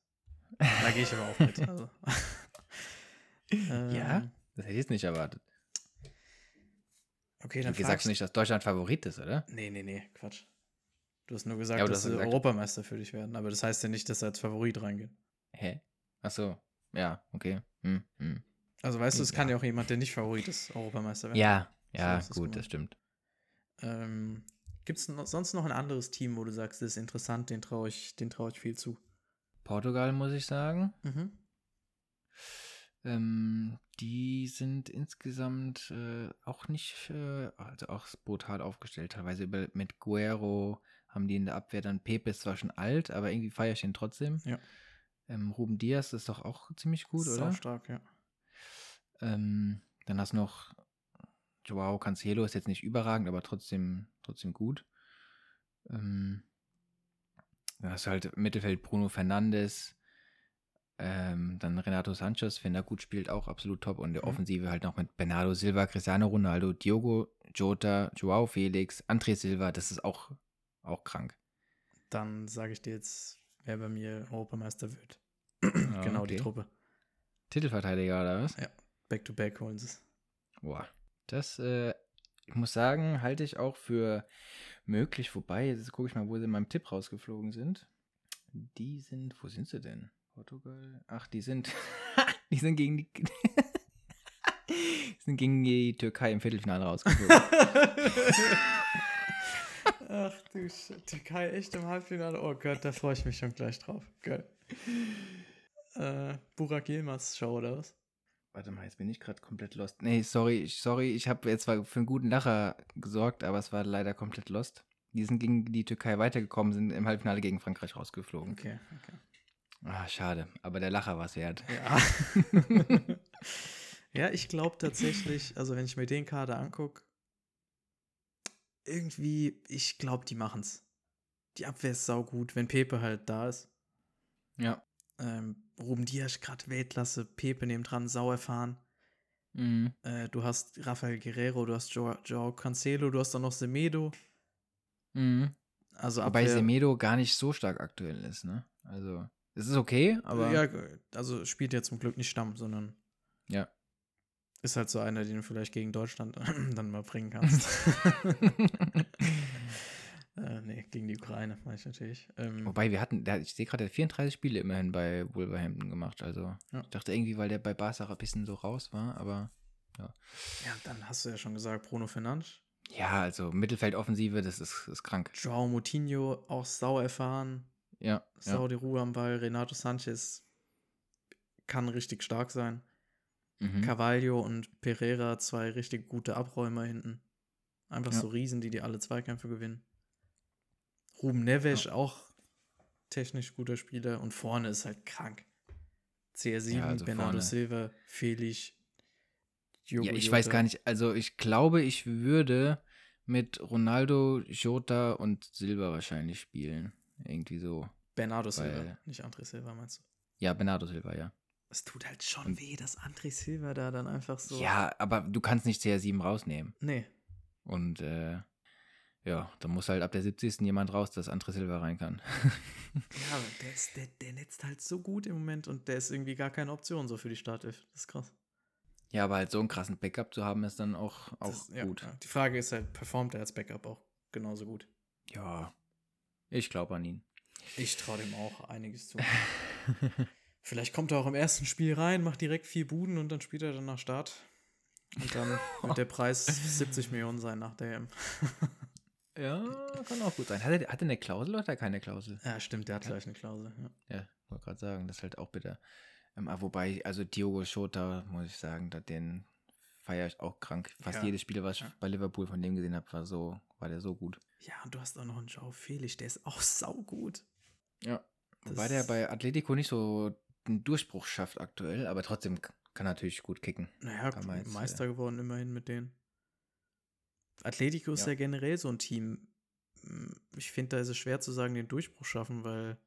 Da gehe ich aber auch mit. Also. Ja? Ähm, Das hätte ich jetzt nicht erwartet. Okay, Du dann sagst fragst nicht, dass Deutschland Favorit ist, oder? Nee, nee, nee, Quatsch. Du hast nur gesagt, Ja, du dass sie gesagt- Europameister für dich werden. Aber das heißt ja nicht, dass sie als Favorit reingehen. Hä? Ach so. Ja, okay. Hm, hm. Also weißt du, es kann Ja. ja auch jemand, der nicht Favorit ist, Europameister werden. Ja, ja, ist es gut, das stimmt. Ähm, Gibt es sonst noch ein anderes Team, wo du sagst, das ist interessant, den traue ich, den traue ich viel zu? Portugal, muss ich sagen. Mhm. Ähm, die sind insgesamt äh, auch nicht, äh, also auch brutal aufgestellt. Teilweise über, mit Guerrero haben die in der Abwehr dann Pepe ist zwar schon alt, aber irgendwie feiere ich ihn trotzdem. Ja. Ähm, Ruben Diaz ist doch auch ziemlich gut, oder? stark, ja. Ähm, dann hast du noch Joao Cancelo, ist jetzt nicht überragend, aber trotzdem, trotzdem gut. Ähm, dann hast du halt im Mittelfeld Bruno Fernandes, ähm, dann Renato Sanchez, wenn er gut spielt, auch absolut top. Und der Mhm. Offensive halt noch mit Bernardo Silva, Cristiano Ronaldo, Diogo Jota, Joao Felix, André Silva, das ist auch, auch krank. Dann sage ich dir jetzt, wer bei mir Europameister wird. Ah, genau, die okay. Truppe. Titelverteidiger oder was? Back-to-back holen sie es. Boah, das, äh, ich muss sagen, halte ich auch für möglich. Wobei, jetzt gucke ich mal, wo sie in meinem Tipp rausgeflogen sind. Die sind, wo sind sie denn? Portugal? Ach, die sind, die sind gegen die, sind gegen die Türkei im Viertelfinale rausgeflogen. Ach du Shit. Türkei echt im Halbfinale. Oh Gott, da freue ich mich schon gleich drauf. Geil. Äh, Burak Yilmaz Show oder was? Warte mal, jetzt bin ich gerade komplett lost. Nee, sorry, ich- sorry, ich habe jetzt zwar für einen guten Lacher gesorgt, aber es war leider komplett lost. Die sind gegen die Türkei weitergekommen, sind im Halbfinale gegen Frankreich rausgeflogen. Okay, okay. Ah, schade, aber der Lacher war es wert. Ja. ja, ich glaube tatsächlich, also wenn ich mir den Kader angucke, irgendwie, ich glaube, die machen's. Die Abwehr ist saugut, wenn Pepe halt da ist. Ja. Ähm, Ruben Dias gerade Weltklasse, Pepe neben dran, sau erfahren. Mhm. Äh, du hast Rafael Guerrero, du hast Joao, Joao Cancelo, du hast dann noch Semedo. Mhm. Also Wobei Abwehr, Semedo gar nicht so stark aktuell ist, ne? Also, es ist okay, aber. ja, also spielt ja zum Glück nicht Stamm, sondern Ja. ist halt so einer, den du vielleicht gegen Deutschland dann mal bringen kannst. äh, nee, gegen die Ukraine, meine ich natürlich. Ähm, Wobei wir hatten, der, ich sehe gerade, der hat 34 Spiele immerhin bei Wolverhampton gemacht. Also Ja. ich dachte irgendwie, weil der bei Barca ein bisschen so raus war, aber ja, dann hast du ja schon gesagt, Bruno Fernandes. ja, also Mittelfeldoffensive, das ist, ist krank. Joao Moutinho, auch sau erfahren. Ja, Sau ja. die Ruhe am Ball. Renato Sanchez kann richtig stark sein. Mhm. Carvalho und Pereira, zwei richtig gute Abräumer hinten. Einfach Ja. so Riesen, die dir alle Zweikämpfe gewinnen. Ruben Neves, auch technisch guter Spieler. Und vorne ist halt krank. CR7, Ja, also Bernardo vorne. Silva, Felix, Diogo Ja, ich weiß Jota. gar nicht, also ich glaube, ich würde mit Ronaldo, Jota und Silva wahrscheinlich spielen. Irgendwie so. Bernardo Silva, nicht André Silva, meinst du? Ja, Bernardo Silva, ja. Es tut halt schon Und- weh, dass André Silva da dann einfach so. Ja, aber du kannst nicht CR7 rausnehmen. Nee. Und äh, ja, da muss halt ab der 70. jemand raus, dass André Silva rein kann. Ja, aber der, ist, der, der netzt halt so gut im Moment und der ist irgendwie gar keine Option so für die Startelf. Das ist krass. ja, aber halt so einen krassen Backup zu haben, ist dann auch, auch das, gut. Ja. Die Frage ist halt, performt er als Backup auch genauso gut? Ja, ich glaube an ihn. Ich traue dem auch einiges zu. Vielleicht kommt er auch im ersten Spiel rein, macht direkt vier Buden und dann spielt er dann nach Start. Und dann wird der Preis 70 Millionen sein nach der EM. Ja, kann auch gut sein. Hat er, hat er eine Klausel oder hat er keine Klausel? Ja, stimmt, der hat gleich eine Klausel. Ja. Ja, wollte gerade sagen, das ist halt auch bitter. Ähm, aber wobei, also Diogo Jota, muss ich sagen, da den feiere ich auch krank. Fast Ja. jedes Spiel, was ich Ja. bei Liverpool von dem gesehen habe, war so, war der so gut. ja, und du hast auch noch einen Joao Felix, der ist auch saugut. Ja. Das- Wobei der bei Atletico nicht so einen Durchbruch schafft aktuell, aber trotzdem kann er natürlich gut kicken. Naja, Kann man jetzt, Meister geworden immerhin mit denen. Atletico ist Ja. ja generell so ein Team. Hm, Ich finde, da ist es schwer zu sagen, den Durchbruch schaffen, weil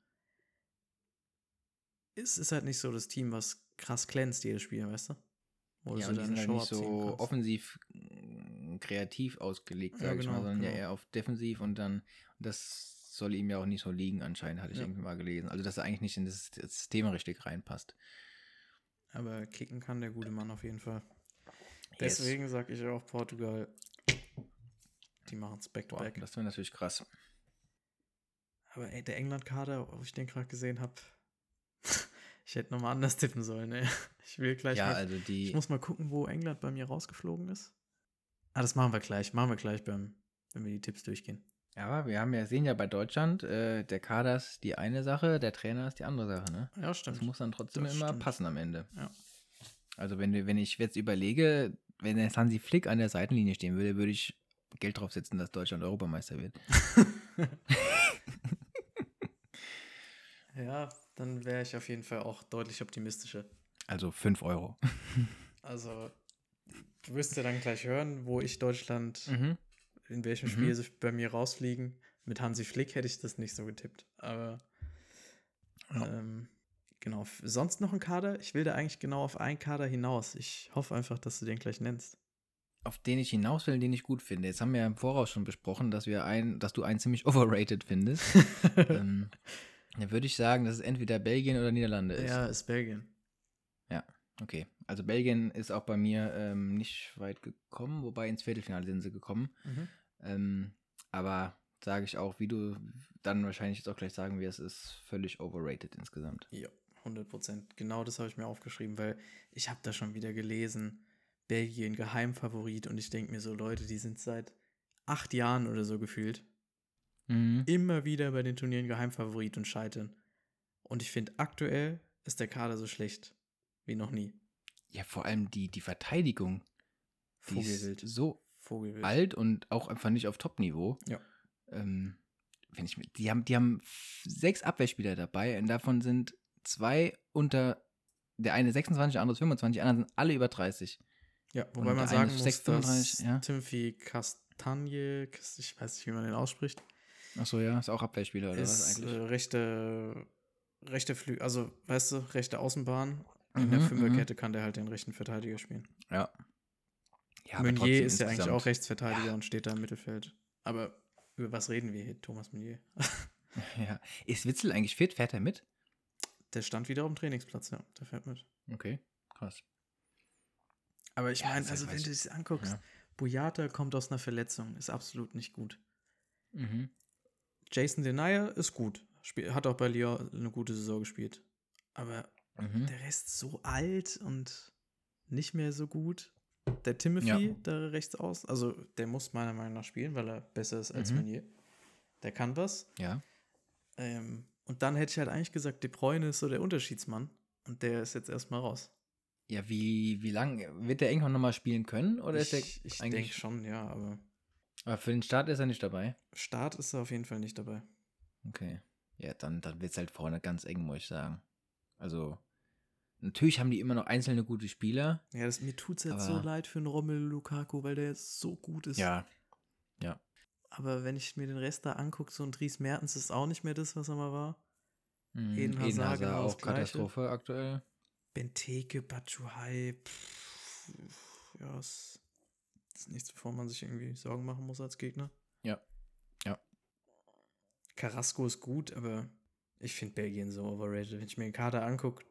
es ist halt nicht so das Team, was krass glänzt jedes Spiel, weißt du? Wo du Ja, so und die sind halt nicht so kannst. offensiv mm, kreativ ausgelegt, Ja, sage ich mal, genau, sondern ja genau. eher auf defensiv und dann, das soll ihm ja auch nicht so liegen anscheinend, hatte ich Ja. irgendwie mal gelesen. Also, dass er eigentlich nicht in das System richtig reinpasst. Aber kicken kann der gute Mann auf jeden Fall. Yes. Deswegen sage ich auch Portugal, die machen es Boah, back-to-back. das wäre natürlich krass. Aber ey, der England-Kader, wo ich den gerade gesehen habe, ich hätte nochmal anders tippen sollen, ey. Ich will gleich Ja, mal also die. Ich muss mal gucken, wo England bei mir rausgeflogen ist. Ah, das machen wir gleich. Machen wir gleich beim, wenn wir die Tipps durchgehen. Ja, wir haben ja sehen ja bei Deutschland, äh, der Kader ist die eine Sache, der Trainer ist die andere Sache, ne? Ja, stimmt. Das muss dann trotzdem Das immer stimmt. passen am Ende. Ja. Also wenn, wenn ich jetzt überlege, wenn der Hansi Flick an der Seitenlinie stehen würde, würde ich Geld drauf setzen, dass Deutschland Europameister wird. ja, dann wäre ich auf jeden Fall auch deutlich optimistischer. Also 5 Euro. Also, du wirst ja dann gleich hören, wo ich Deutschland, Mhm. in welchem Mhm. Spiel sie bei mir rausfliegen. Mit Hansi Flick hätte ich das nicht so getippt. Aber, Ja. ähm, genau. Sonst noch ein Kader? Ich will da eigentlich genau auf einen Kader hinaus. Ich hoffe einfach, dass du den gleich nennst. Auf den ich hinaus will, den ich gut finde. Jetzt haben wir ja im Voraus schon besprochen, dass wir ein, dass du einen ziemlich overrated findest. ähm, dann würde ich sagen, dass es entweder Belgien oder Niederlande ist. Ja, ist Belgien. Okay. Also Belgien ist auch bei mir ähm, nicht weit gekommen, wobei ins Viertelfinale sind sie gekommen. Mhm. Ähm, aber sage ich auch, wie du dann wahrscheinlich jetzt auch gleich sagen wirst, ist völlig overrated insgesamt. Ja, 100 Prozent. Genau das habe ich mir aufgeschrieben, weil ich habe da schon wieder gelesen, Belgien Geheimfavorit und ich denke mir so, Leute, die sind seit acht Jahren oder so gefühlt Mhm. immer wieder bei den Turnieren Geheimfavorit und scheitern. Und ich finde, aktuell ist der Kader so schlecht wie noch nie. Ja, vor allem die, die Verteidigung. Die Vogelwild. ist so Vogelwild. alt und auch einfach nicht auf Top-Niveau. Ja. Ähm, wenn ich, die, haben, die haben sechs Abwehrspieler dabei und davon sind zwei unter, der eine 26, der andere 25, die anderen sind alle über 30. Ja, wobei Und man sagen muss, 36, dass ja. Timothy Castagne, ich weiß nicht, wie man den ausspricht, Achso, ja, ist auch Abwehrspieler oder was ist eigentlich? äh, rechte, rechte Flü also weißt du, rechte Außenbahn. In der Mhm, Fünferkette kann der halt den rechten Verteidiger spielen. Ja. ja Meunier ist ja eigentlich auch Rechtsverteidiger und steht da im Mittelfeld. Aber Über was reden wir hier, Thomas Meunier? ja. Ist Witzel eigentlich fit? Fährt er mit? Der stand wieder auf dem Trainingsplatz, ja. Der fährt mit. Okay, krass. Aber ich Ja, meine, also wenn du es anguckst, Ja. Boyata kommt aus einer Verletzung, ist absolut nicht gut. Mhm. Jason Denier ist gut. Spiel, hat auch bei Lyon eine gute Saison gespielt. Aber Mhm. der Rest so alt und nicht mehr so gut. Der Timothy Ja. da rechts aus, also der muss meiner Meinung nach spielen, weil er besser ist als Mhm. Meunier. Der kann was. Ja. Ähm, und dann hätte ich halt eigentlich gesagt, De Bruyne ist so der Unterschiedsmann. Und der ist jetzt erstmal raus. Ja, wie, wie lang wird der irgendwann nochmal spielen können? Oder ist der ich ich eigentlich. denke schon, ja, aber Aber für den Start ist er nicht dabei. Start ist er auf jeden Fall nicht dabei. Okay. Ja, dann, dann wird es halt vorne ganz eng, muss ich sagen. Also, natürlich haben die immer noch einzelne gute Spieler. Ja, das, mir tut es jetzt so leid für einen Romelu Lukaku, weil der jetzt so gut ist. Ja. Aber wenn ich mir den Rest da angucke, so ein Dries Mertens ist auch nicht mehr das, was er mal war. Mhm. Eden Eden Hazard Hazard genau auch Gleiche. Katastrophe aktuell. Benteke, Batshuayi, pff, ja, ist, ist nichts, bevor man sich irgendwie Sorgen machen muss als Gegner. Ja. Ja. Carrasco ist gut, aber ich finde Belgien so overrated. Wenn ich mir den Kader angucke,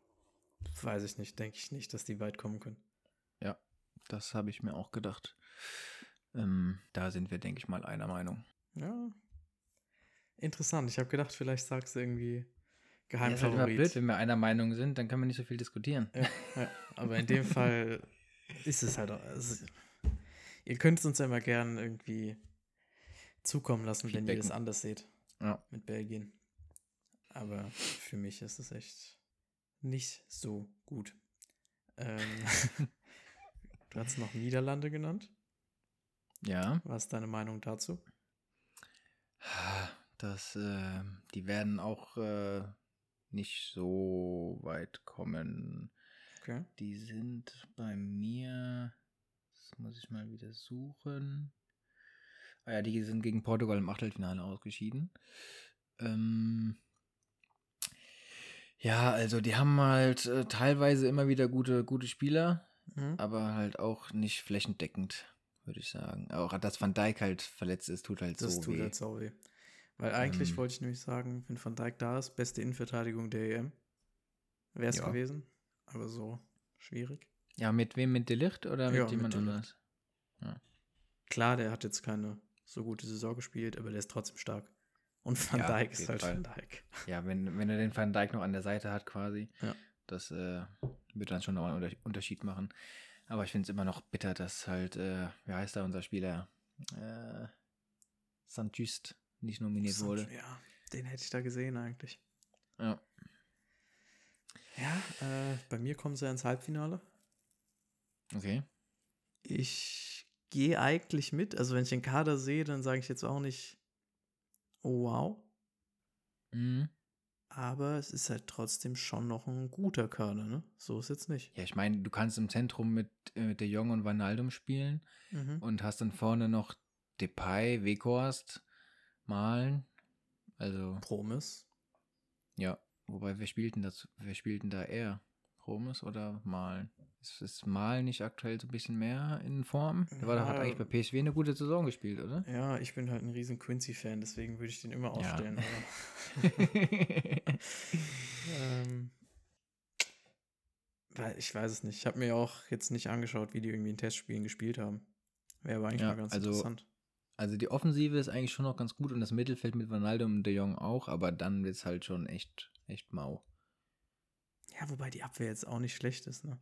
weiß ich nicht, denke ich nicht, dass die weit kommen können. Das habe ich mir auch gedacht. Ähm, da sind wir, denke ich mal, einer Meinung. Ja. Interessant. Ich habe gedacht, vielleicht sagst du irgendwie Ja, ist halt immer blöd, Geheimfavorit. wenn wir einer Meinung sind, dann können wir nicht so viel diskutieren. Ja, ja, aber in dem Fall ist es halt auch. Also, ihr könnt es uns ja mal gern irgendwie zukommen lassen, wenn ihr das anders seht Ja. mit Belgien. Aber für mich ist es echt nicht so gut. Ähm, du hast noch Niederlande genannt. Ja. Was ist deine Meinung dazu? Das, äh, die werden auch äh, nicht so weit kommen. Okay. Die sind bei mir. Das muss ich mal wieder suchen. Ah ja, die sind gegen Portugal im Achtelfinale ausgeschieden. Ähm, ja, also die haben halt äh, teilweise immer wieder gute, gute Spieler, Mhm. aber halt auch nicht flächendeckend, würde ich sagen. Auch dass Van Dijk halt verletzt ist, tut halt Das so tut weh. halt so weh. Weil eigentlich Ähm. wollte ich nämlich sagen, wenn Van Dijk da ist, beste Innenverteidigung der EM. Wäre es Ja. gewesen. Aber so schwierig. Ja, mit wem? Mit Delicht oder mit Ja, jemand anders? Klar, der hat jetzt keine so gute Saison gespielt, aber der ist trotzdem stark. Und Van Ja, Dijk ist halt Fall. Van Dijk. Ja, wenn, wenn er den Van Dijk noch an der Seite hat quasi, Ja. das äh, wird dann schon noch einen Unter- Unterschied machen. Aber ich finde es immer noch bitter, dass halt, äh, wie heißt da unser Spieler? Äh, St. Just nicht nominiert wurde. Ja, den hätte ich da gesehen eigentlich. Ja. Ja, äh, bei mir kommen sie ja ins Halbfinale. Okay. Ich gehe eigentlich mit. Also wenn ich den Kader sehe, dann sage ich jetzt auch nicht, oh wow. Mhm. Aber es ist halt trotzdem schon noch ein guter Kader, ne? So ist jetzt nicht. Ja, ich meine, du kannst im Zentrum mit, äh, mit De Jong und Wijnaldum spielen Mhm. und hast dann vorne noch Depay, Weghorst, Malen. Also, Promis. ja. Wobei, wer spielt denn, das, wer spielt denn da eher? Promis oder Malen? Ist, ist Malen nicht aktuell so ein bisschen mehr in Form? Der war doch, hat Ja. eigentlich bei PSW eine gute Saison gespielt, oder? Ja, ich bin halt ein riesen Quincy-Fan, deswegen würde ich den immer Ja. aufstellen. Aber, ähm, weil ich weiß es nicht. Ich habe mir auch jetzt nicht angeschaut, wie die irgendwie in Testspielen gespielt haben. Wäre aber eigentlich Ja, mal ganz also- interessant. Also die Offensive ist eigentlich schon noch ganz gut und das Mittelfeld mit Wijnaldum und De Jong auch, aber dann wird es halt schon echt, echt mau. Ja, wobei die Abwehr jetzt auch nicht schlecht ist, ne?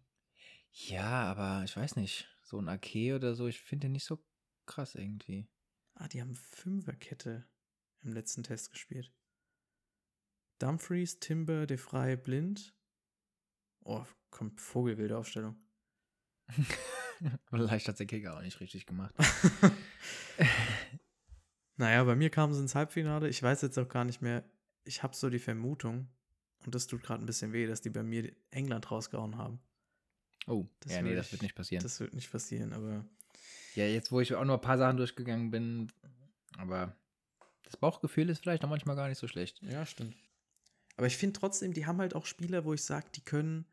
Ja, aber ich weiß nicht, so ein Ake oder so, ich finde den nicht so krass irgendwie. Ah, die haben Fünferkette im letzten Test gespielt. Dumfries, Timber, De Frey, Blind. Oh, kommt vogelwilde Aufstellung. Vielleicht hat der Kicker auch nicht richtig gemacht. Naja, bei mir kamen sie ins Halbfinale. Ich weiß jetzt auch gar nicht mehr. Ich habe so die Vermutung, und das tut gerade ein bisschen weh, dass die bei mir England rausgehauen haben. Oh, Das ja, nee, würde das ich- wird nicht passieren. Das wird nicht passieren, aber ja, jetzt wo ich auch noch ein paar Sachen durchgegangen bin, aber das Bauchgefühl ist vielleicht auch manchmal gar nicht so schlecht. ja, stimmt. Aber ich finde trotzdem, die haben halt auch Spieler, wo ich sage, die können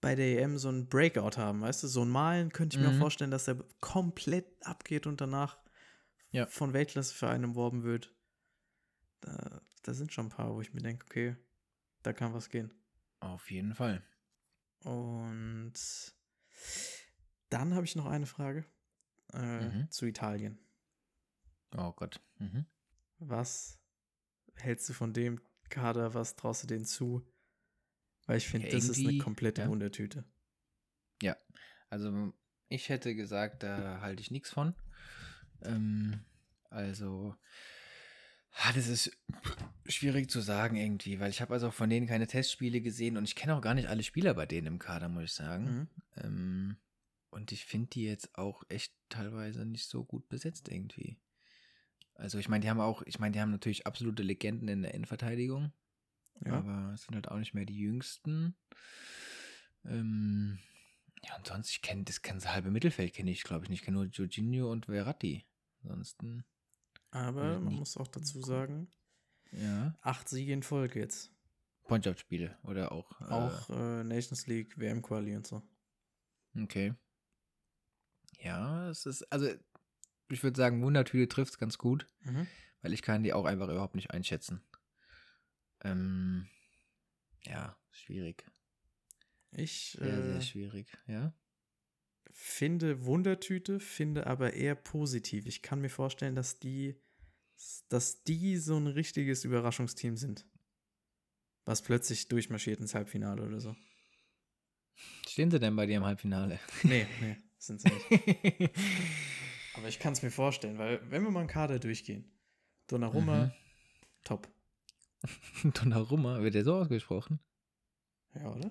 bei der EM so einen Breakout haben, weißt du? So ein Malen könnte ich mir Mhm. auch vorstellen, dass der komplett abgeht und danach Ja. von Weltklassevereinen umworben wird, da, da sind schon ein paar, wo ich mir denke, okay, da kann was gehen. Auf jeden Fall. Und dann habe ich noch eine Frage äh, Mhm. zu Italien. Oh Gott. Mhm. Was hältst du von dem Kader? Was traust du denen zu? Weil ich finde, Ja, das ist eine komplette ja. Wundertüte. Also ich hätte gesagt, da halte ich nichts von. Ähm, also, das ist schwierig zu sagen irgendwie, weil ich habe also von denen keine Testspiele gesehen und ich kenne auch gar nicht alle Spieler bei denen im Kader, muss ich sagen. Mhm. Ähm, und ich finde die jetzt auch echt teilweise nicht so gut besetzt irgendwie. Also ich meine, die haben auch, ich meine, die haben natürlich absolute Legenden in der Innenverteidigung, Ja. aber es sind halt auch nicht mehr die jüngsten. Ähm, ja, und sonst, ich kenne das ganze halbe Mittelfeld kenne ich, glaube ich, nicht. Ich kenne nur Jorginho und Verratti. Ansonsten, Aber man muss auch dazu sagen, ja, acht Siege in Folge jetzt. Freundschaftsspiele oder auch. Auch äh, Nations League, WM-Quali und so. Äh, okay. Ja, es ist, also ich würde sagen, Wundertüte trifft es ganz gut, Mhm. weil ich kann die auch einfach überhaupt nicht einschätzen. Ähm, ja, schwierig. Ich Sehr, äh, sehr schwierig, ja. finde Wundertüte, finde aber eher positiv. Ich kann mir vorstellen, dass die, dass die so ein richtiges Überraschungsteam sind. Was plötzlich durchmarschiert ins Halbfinale oder so. Stehen sie denn bei dir im Halbfinale? Nee, nee, sind sie nicht. Aber ich kann es mir vorstellen, weil wenn wir mal einen Kader durchgehen, Donnarumma, Mhm. top. Donnarumma, wird der so ausgesprochen? Ja, oder?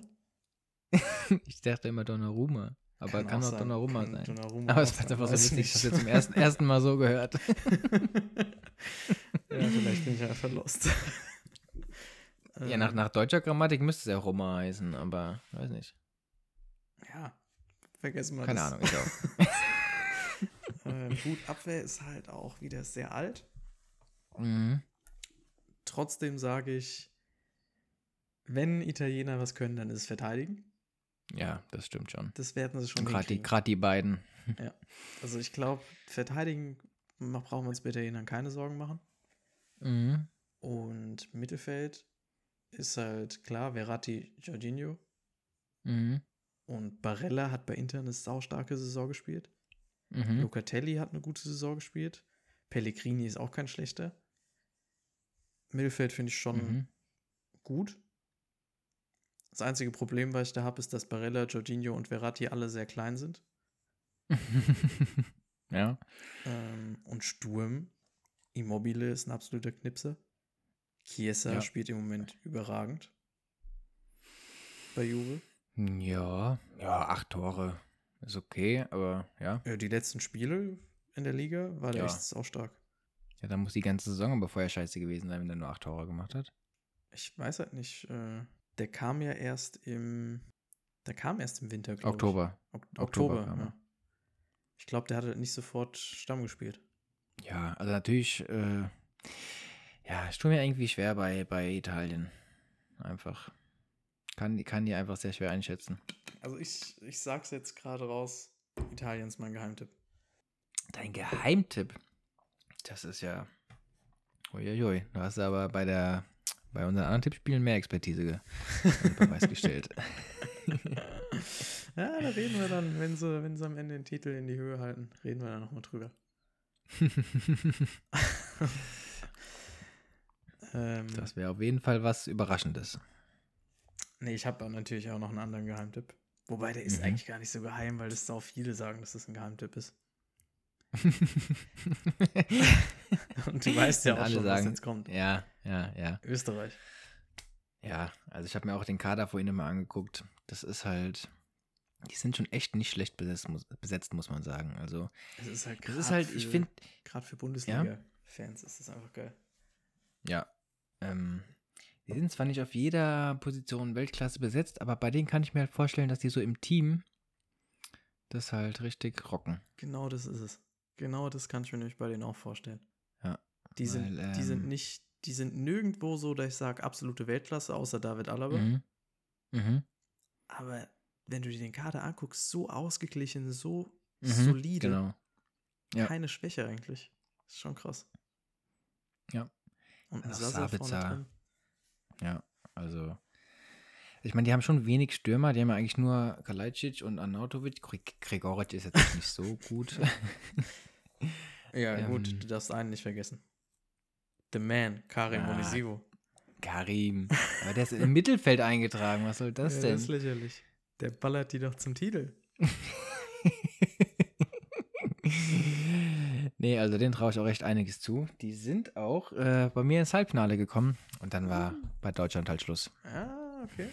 Ich dachte immer Donnarumma. Aber kann, auch auch, sein, Donnarumma kann sein. Donnarumma Aber auch es sein, einfach so witzig, nicht. ich habe jetzt zum ersten, ersten Mal so gehört. ja, vielleicht bin ich einfach lost. ja, nach, nach deutscher Grammatik müsste es ja Roma heißen, aber weiß nicht. Ja, vergessen wir Keine das. Ahnung, ich auch. Ähm, gut, Abwehr ist halt auch wieder sehr alt. Mhm. Trotzdem sage ich, wenn Italiener was können, dann ist es verteidigen. Ja, das stimmt schon. Das werden sie schon gerade die, grad die beiden. Also ich glaube, verteidigen brauchen wir uns bei Italienern keine Sorgen machen. Mhm. Und Mittelfeld ist halt klar, Verratti, Jorginho. Mhm. Und Barella hat bei Inter eine saustarke Saison gespielt. Mhm. Locatelli hat eine gute Saison gespielt. Pellegrini ist auch kein schlechter. Mittelfeld finde ich schon Mhm. gut. Das einzige Problem, was ich da habe, ist, dass Barella, Jorginho und Verratti alle sehr klein sind. ja. Ähm, und Sturm, Immobile ist ein absoluter Knipser. Chiesa Ja. spielt im Moment überragend. Bei Juve. Ja, ja, acht Tore. Ist okay, aber ja. Ja, die letzten Spiele in der Liga war der Ja. echt auch stark. Ja, dann muss die ganze Saison aber vorher scheiße gewesen sein, wenn er nur acht Tore gemacht hat. Ich weiß halt nicht. Äh, der kam ja erst im. Der kam erst im Winter, glaube ich. Oktober. Ok Oktober Oktober, er. ja. Ich glaube, der hatte nicht sofort Stamm gespielt. Ja, also natürlich, äh, ja, ich tue mir irgendwie schwer bei, bei Italien. Einfach. Kann, kann die einfach sehr schwer einschätzen. Also ich, ich sag's jetzt gerade raus. Italien ist mein Geheimtipp. Dein Geheimtipp. Das ist ja. Uiuiui. Du hast aber bei der bei unseren anderen Tippspielen mehr Expertise Beweis gestellt. Ja, da reden wir dann, wenn sie, wenn sie am Ende den Titel in die Höhe halten, reden wir da nochmal drüber. Ähm, das wäre auf jeden Fall was Überraschendes. nee, ich habe natürlich auch noch einen anderen Geheimtipp. Wobei der ist Mhm. eigentlich gar nicht so geheim, weil das auch viele sagen, dass das ein Geheimtipp ist. Und du weißt ja auch schon, was sagen- jetzt kommt. ja, ja, ja. Österreich. Ja, also ich habe mir auch den Kader vorhin mal angeguckt. Das ist halt. Die sind schon echt nicht schlecht besetzt, muss, besetzt, muss man sagen. Also, Es ist halt das grad ist halt, ich für- finde, Gerade für Bundesliga-Fans ist das einfach geil. ja, ähm, die sind zwar nicht auf jeder Position Weltklasse besetzt, aber bei denen kann ich mir halt vorstellen, dass die so im Team das halt richtig rocken. Genau das ist es. Genau das kann ich mir nämlich bei denen auch vorstellen. Ja, Die sind, weil, die sind ähm, nicht, die sind nirgendwo so, dass ich sage, absolute Weltklasse, außer David Alaba. Mhm. Mhm. Aber wenn du dir den Kader anguckst, so ausgeglichen, so Mhm. solide, Genau. ja. keine Schwäche eigentlich. Ist schon krass. Ja. Und ein Sabitzer. Ja, also. Ich meine, die haben schon wenig Stürmer, die haben ja eigentlich nur Kalajdzic und Arnautovic. Gre- Gregoric ist jetzt nicht so gut. Ja, gut, Ähm. du darfst einen nicht vergessen. The Man, Karim Ah, Onisivo. Karim. Aber der ist im Mittelfeld eingetragen. Was soll das ja, denn? Das ist lächerlich. Der ballert die doch zum Titel. nee, also den traue ich auch recht einiges zu. Die sind auch äh, bei mir ins Halbfinale gekommen und dann war bei Deutschland halt Schluss. Ah, okay.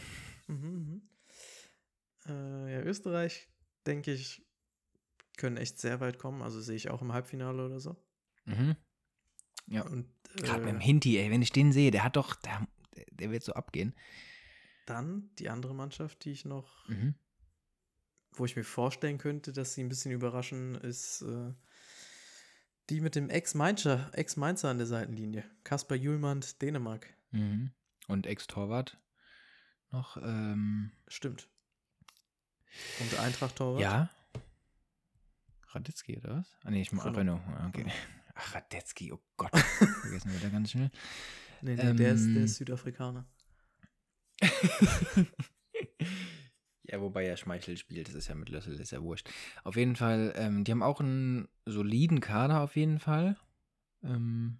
Mhm, mhm. Äh, ja, Österreich, denke ich, können echt sehr weit kommen. Also sehe ich auch im Halbfinale oder so. Mhm. Ja. Und Gerade äh, beim Hinti, ey, wenn ich den sehe, der hat doch, der, der wird so abgehen. dann die andere Mannschaft, die ich noch, Mhm. wo ich mir vorstellen könnte, dass sie ein bisschen überraschen, ist äh, die mit dem Ex-Mainzer Ex an der Seitenlinie. Kasper Julmand, Dänemark. Mhm. Und Ex-Torwart noch, ähm, Stimmt. Und Eintracht-Torwart. ja. Radetzky oder was? Ah, nee, ich mache Renault. Ah, Okay. Ach, Radetzky, oh Gott. Vergessen wir da ganz schnell. Nee, nee, der, ist, der Ähm, ist Südafrikaner. ja, wobei er Schmeichel spielt, das ist ja mit Lössel, das ist ja wurscht. Auf jeden Fall, ähm, die haben auch einen soliden Kader auf jeden Fall. Ähm,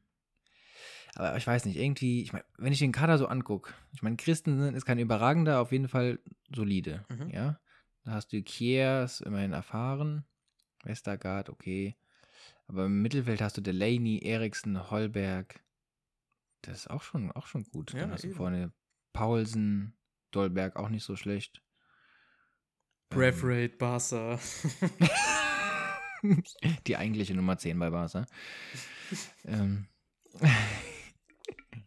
aber ich weiß nicht, irgendwie, ich meine, wenn ich den Kader so angucke, ich meine, Christensen ist kein überragender, auf jeden Fall solide, Mhm. ja. Da hast du Kiers, immerhin erfahren, Westergaard, okay. Aber im Mittelfeld hast du Delaney, Eriksen, Holberg. Das ist auch schon, auch schon gut. Ja, Dann hast du eben. vorne Paulsen, Dolberg auch nicht so schlecht. Breath Ähm, Rate, Barca. Die eigentliche Nummer 10 bei Barca. ähm,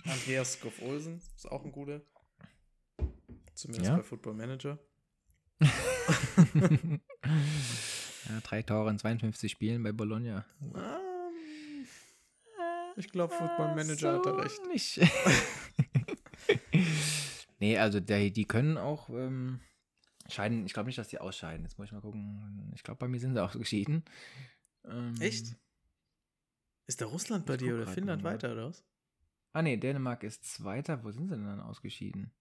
Andreas Skoff Olsen ist auch ein guter. Zumindest Ja. bei Football Manager. ja, drei Tore in 52 Spielen bei Bologna. Ähm, ich glaube, Football Manager hat da recht. Nicht. nee, also der, die können auch ähm, scheiden. Ich glaube nicht, dass die ausscheiden. Jetzt muss ich mal gucken. Ich glaube, bei mir sind sie ausgeschieden. Ähm, Echt? Ist da Russland bei dir oder Finnland mal. weiter oder was? Ah nee, Dänemark ist Zweiter. Wo sind sie denn dann ausgeschieden?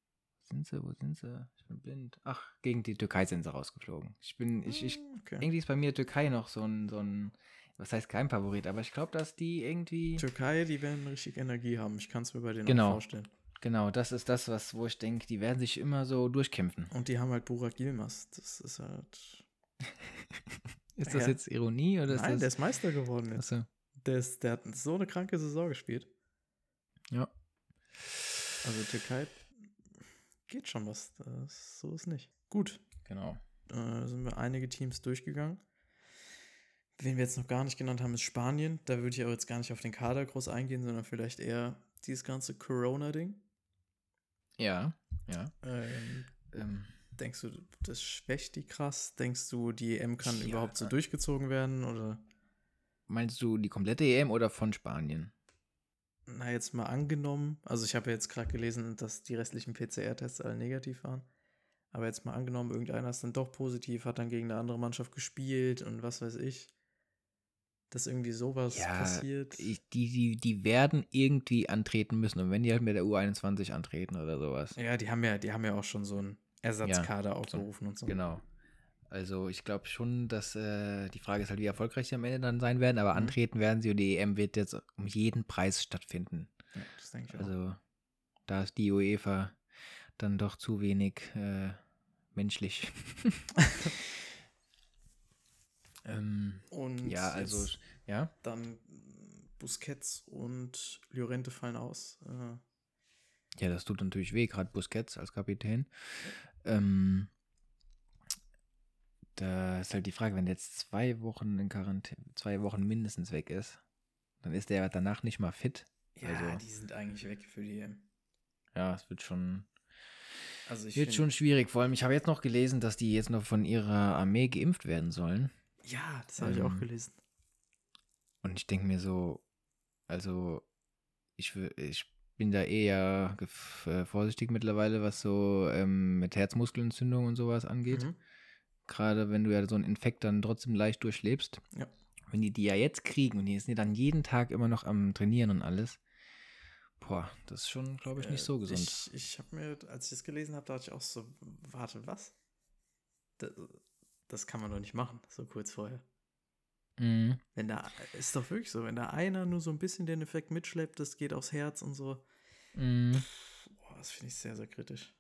Sind sie? Wo sind sie? Ich bin blind. Ach, gegen die Türkei sind sie rausgeflogen. Ich bin, ich, ich, Ah, okay. irgendwie ist bei mir Türkei noch so ein, so ein, was heißt kein Favorit, aber ich glaube, dass die irgendwie, Türkei, die werden richtig Energie haben. Ich kann es mir bei denen Genau. auch vorstellen. genau, das ist das, was, wo ich denke, die werden sich immer so durchkämpfen. Und die haben halt Burak Yilmaz. Das ist halt. Ist das Ja. jetzt Ironie oder ist Nein, der das? ist Meister geworden jetzt. Achso, Der, ist, der hat so eine kranke Saison gespielt. Ja. Also Türkei geht schon was. Das, so ist nicht. Gut, Genau. äh, sind wir einige Teams durchgegangen. Wen wir jetzt noch gar nicht genannt haben, ist Spanien. Da würde ich aber jetzt gar nicht auf den Kader groß eingehen, sondern vielleicht eher dieses ganze Corona-Ding. Ja, ja. Ähm, Ähm, denkst du, das schwächt die krass? Denkst du, die EM kann Ja. überhaupt so durchgezogen werden? Oder, meinst du die komplette EM oder von Spanien? Na, jetzt mal angenommen. Also, ich habe ja jetzt gerade gelesen, dass die restlichen PCR-Tests alle negativ waren. Aber jetzt mal angenommen, irgendeiner ist dann doch positiv, hat dann gegen eine andere Mannschaft gespielt und was weiß ich. Dass irgendwie sowas Ja, passiert. Ich, die, die, die werden irgendwie antreten müssen. Und wenn die halt mit der U21 antreten oder sowas. ja, die haben ja, die haben ja auch schon so einen Ersatzkader aufgerufen und so. Genau. Also ich glaube schon, dass äh, die Frage ist halt, wie erfolgreich sie am Ende dann sein werden, aber Mhm. antreten werden sie und die EM wird jetzt um jeden Preis stattfinden. Ja, das denke ich auch. Also da ist die UEFA dann doch zu wenig äh, menschlich. ähm, und ja, also ja. dann Busquets und Llorente fallen aus. Äh, Ja, das tut natürlich weh, gerade Busquets als Kapitän. Ähm, da ist halt die Frage, wenn der jetzt zwei Wochen in Quarantäne, zwei Wochen mindestens weg ist, dann ist der danach nicht mal fit. ja, Also- die sind eigentlich weg für die. Ja, es wird schon, Also ich wird schon schwierig. Vor allem, ich habe jetzt noch gelesen, dass die jetzt noch von ihrer Armee geimpft werden sollen. Ja, das habe ich auch Ähm, gelesen. Und ich denke mir so, also ich, ich bin da eher äh, vorsichtig mittlerweile, was so ähm, mit Herzmuskelentzündung und sowas angeht. Mhm. Gerade wenn du ja so einen Infekt dann trotzdem leicht durchlebst. Ja. wenn die die ja jetzt kriegen und die sind ja dann jeden Tag immer noch am Trainieren und alles, boah, das ist schon, glaube ich, nicht Äh, so gesund. Ich, ich habe mir, als ich das gelesen habe, dachte ich auch so, warte, was? Das, das kann man doch nicht machen, so kurz vorher. Mhm. Wenn da, ist doch wirklich so, wenn da einer nur so ein bisschen den Effekt mitschleppt, das geht aufs Herz und so. Mhm. Boah, das finde ich sehr, sehr kritisch.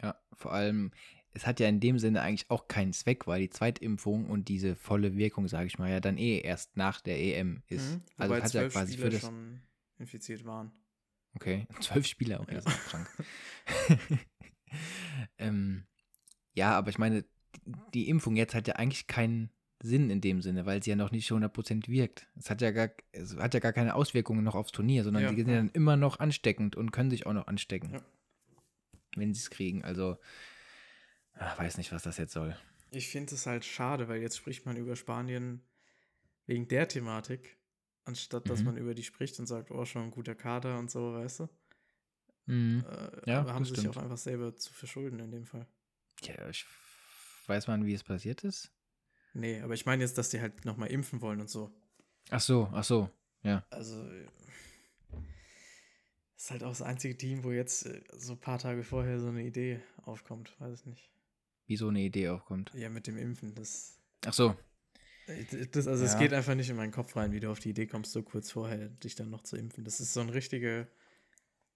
Ja, vor allem, es hat ja in dem Sinne eigentlich auch keinen Zweck, weil die Zweitimpfung und diese volle Wirkung, sage ich mal, ja dann eh erst nach der EM ist. Mhm. Also Wobei hat ja quasi Spieler für das. schon infiziert waren. Okay, zwölf Spieler, okay, Ja. das ist krank. ähm, ja, aber ich meine, die, die Impfung jetzt hat ja eigentlich keinen Sinn in dem Sinne, weil sie ja noch nicht 100% wirkt. Es hat ja gar, es hat ja gar keine Auswirkungen noch aufs Turnier, sondern Ja. die sind ja dann immer noch ansteckend und können sich auch noch anstecken, Ja. wenn sie es kriegen. Also, ach, weiß nicht, was das jetzt soll. Ich finde es halt schade, weil jetzt spricht man über Spanien wegen der Thematik, anstatt dass Mhm. man über die spricht und sagt, oh, schon ein guter Kader und so, weißt du? Mhm. Äh, Ja, aber haben das sich auch einfach selber zu verschulden in dem Fall. Ja, ich weiß man, wie es passiert ist. Nee, aber ich meine jetzt, dass die halt nochmal impfen wollen und so. Ach so, ach so. Also, äh, ist halt auch das einzige Team, wo jetzt äh, so ein paar Tage vorher so eine Idee aufkommt. Weiß ich nicht. Wie so eine Idee aufkommt. Ja, mit dem Impfen, das. Ach so. äh, das also, es Ja. geht einfach nicht in meinen Kopf rein, wie du auf die Idee kommst, so kurz vorher dich dann noch zu impfen. Das ist so ein richtiger,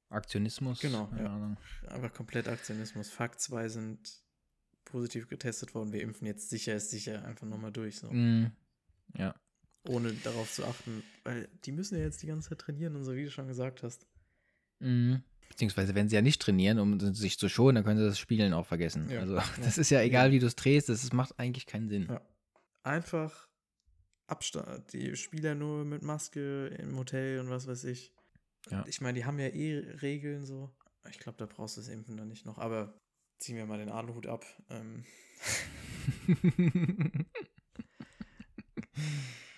Aktionismus. Genau, ja. Einfach komplett Aktionismus. Fakt 2 sind positiv getestet worden. Wir impfen jetzt sicher ist sicher einfach nochmal durch. So. Mhm. Ja. Ohne darauf zu achten, weil die müssen ja jetzt die ganze Zeit trainieren und so, wie du schon gesagt hast. Mhm. Beziehungsweise, wenn sie ja nicht trainieren, um sich zu schonen, dann können sie das Spielen auch vergessen. Ja. Also, das ist ja egal, wie du es drehst, das macht eigentlich keinen Sinn. Ja. Einfach Abstand, die Spieler nur mit Maske im Hotel und was weiß ich. Ja. Ich meine, die haben ja eh Regeln so. Ich glaube, da brauchst du das Impfen dann nicht noch. Aber ziehen wir mal den Aluhut ab. Ähm,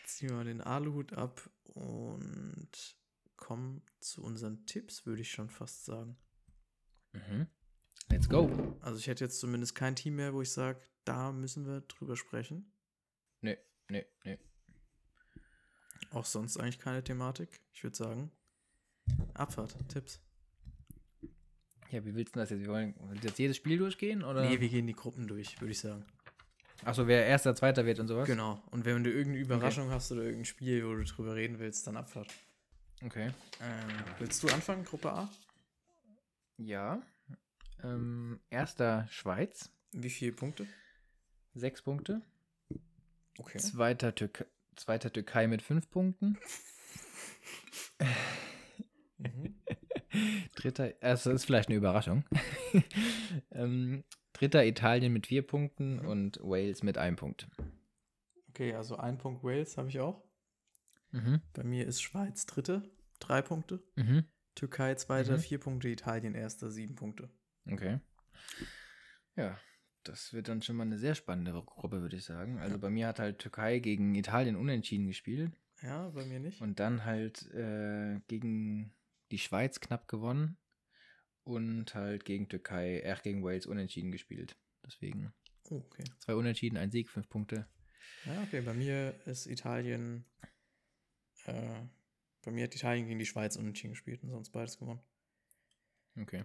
ziehen wir mal den Aluhut ab und kommen zu unseren Tipps, würde ich schon fast sagen. mhm. Let's go. Also ich hätte jetzt zumindest kein Team mehr, wo ich sage, da müssen wir drüber sprechen. Nee, nee, nee. Auch sonst eigentlich keine Thematik. Ich würde sagen, Abfahrt, Tipps. Ja, wie willst du das jetzt? Wir wollen jetzt jedes Spiel durchgehen? Oder? Nee, wir gehen die Gruppen durch, würde ich sagen. Achso, wer erster, zweiter wird und sowas? Genau. Und wenn du irgendeine Überraschung hast oder irgendein Spiel, wo du drüber reden willst, dann Abfahrt. Okay. Ähm, willst du anfangen, Gruppe A? Ja. Ähm, erster Schweiz, Wie viele Punkte? sechs Punkte. Okay. Zweiter, Türk zweiter Türkei mit fünf Punkten. Mhm. Dritter, also das ist vielleicht eine Überraschung. ähm, dritter Italien mit vier Punkten Mhm. und Wales mit einem Punkt. Okay, also ein Punkt Wales habe ich auch. Mhm. Bei mir ist Schweiz dritte, drei Punkte. Mhm. Türkei zweiter, Mhm. vier Punkte. Italien erster, sieben Punkte. Okay. Ja, das wird dann schon mal eine sehr spannende Gruppe, würde ich sagen. Also bei mir hat halt Türkei gegen Italien unentschieden gespielt Ja, bei mir nicht. und dann halt äh, gegen die Schweiz knapp gewonnen und halt gegen Türkei, äh, gegen Wales unentschieden gespielt. Deswegen Oh, okay. zwei Unentschieden, ein Sieg, fünf Punkte. Ja, okay. Bei mir ist Italien. Äh, bei mir hat Italien gegen die Schweiz unentschieden gespielt und sonst beides gewonnen. Okay.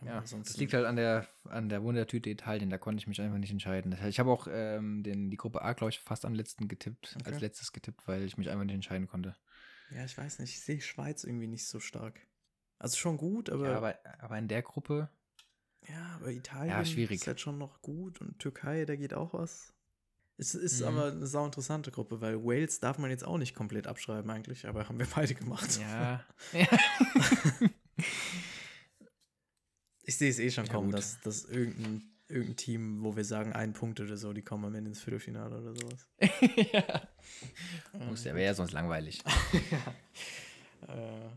Ähm, Ja, das ansonsten- liegt halt an der, an der Wundertüte Italien, da konnte ich mich einfach nicht entscheiden. Das Ich habe auch ähm, den, die Gruppe A, glaube ich, fast am letzten getippt, Okay. als letztes getippt, weil ich mich einfach nicht entscheiden konnte. Ja, ich weiß nicht. Ich sehe Schweiz irgendwie nicht so stark. Also schon gut, aber. ja, aber, aber in der Gruppe, Ja, aber Italien Ja, schwierig. ist halt schon noch gut und Türkei, da geht auch was. Es ist Mhm. aber eine sau interessante Gruppe, weil Wales darf man jetzt auch nicht komplett abschreiben eigentlich, aber haben wir beide gemacht. ja. Ich sehe es eh schon Ja, kommen, gut. dass, dass irgendein, irgendein Team, wo wir sagen, ein Punkt oder so, die kommen am Ende ins Viertelfinale oder sowas. ja. Muss ja, wäre ja sonst langweilig. äh,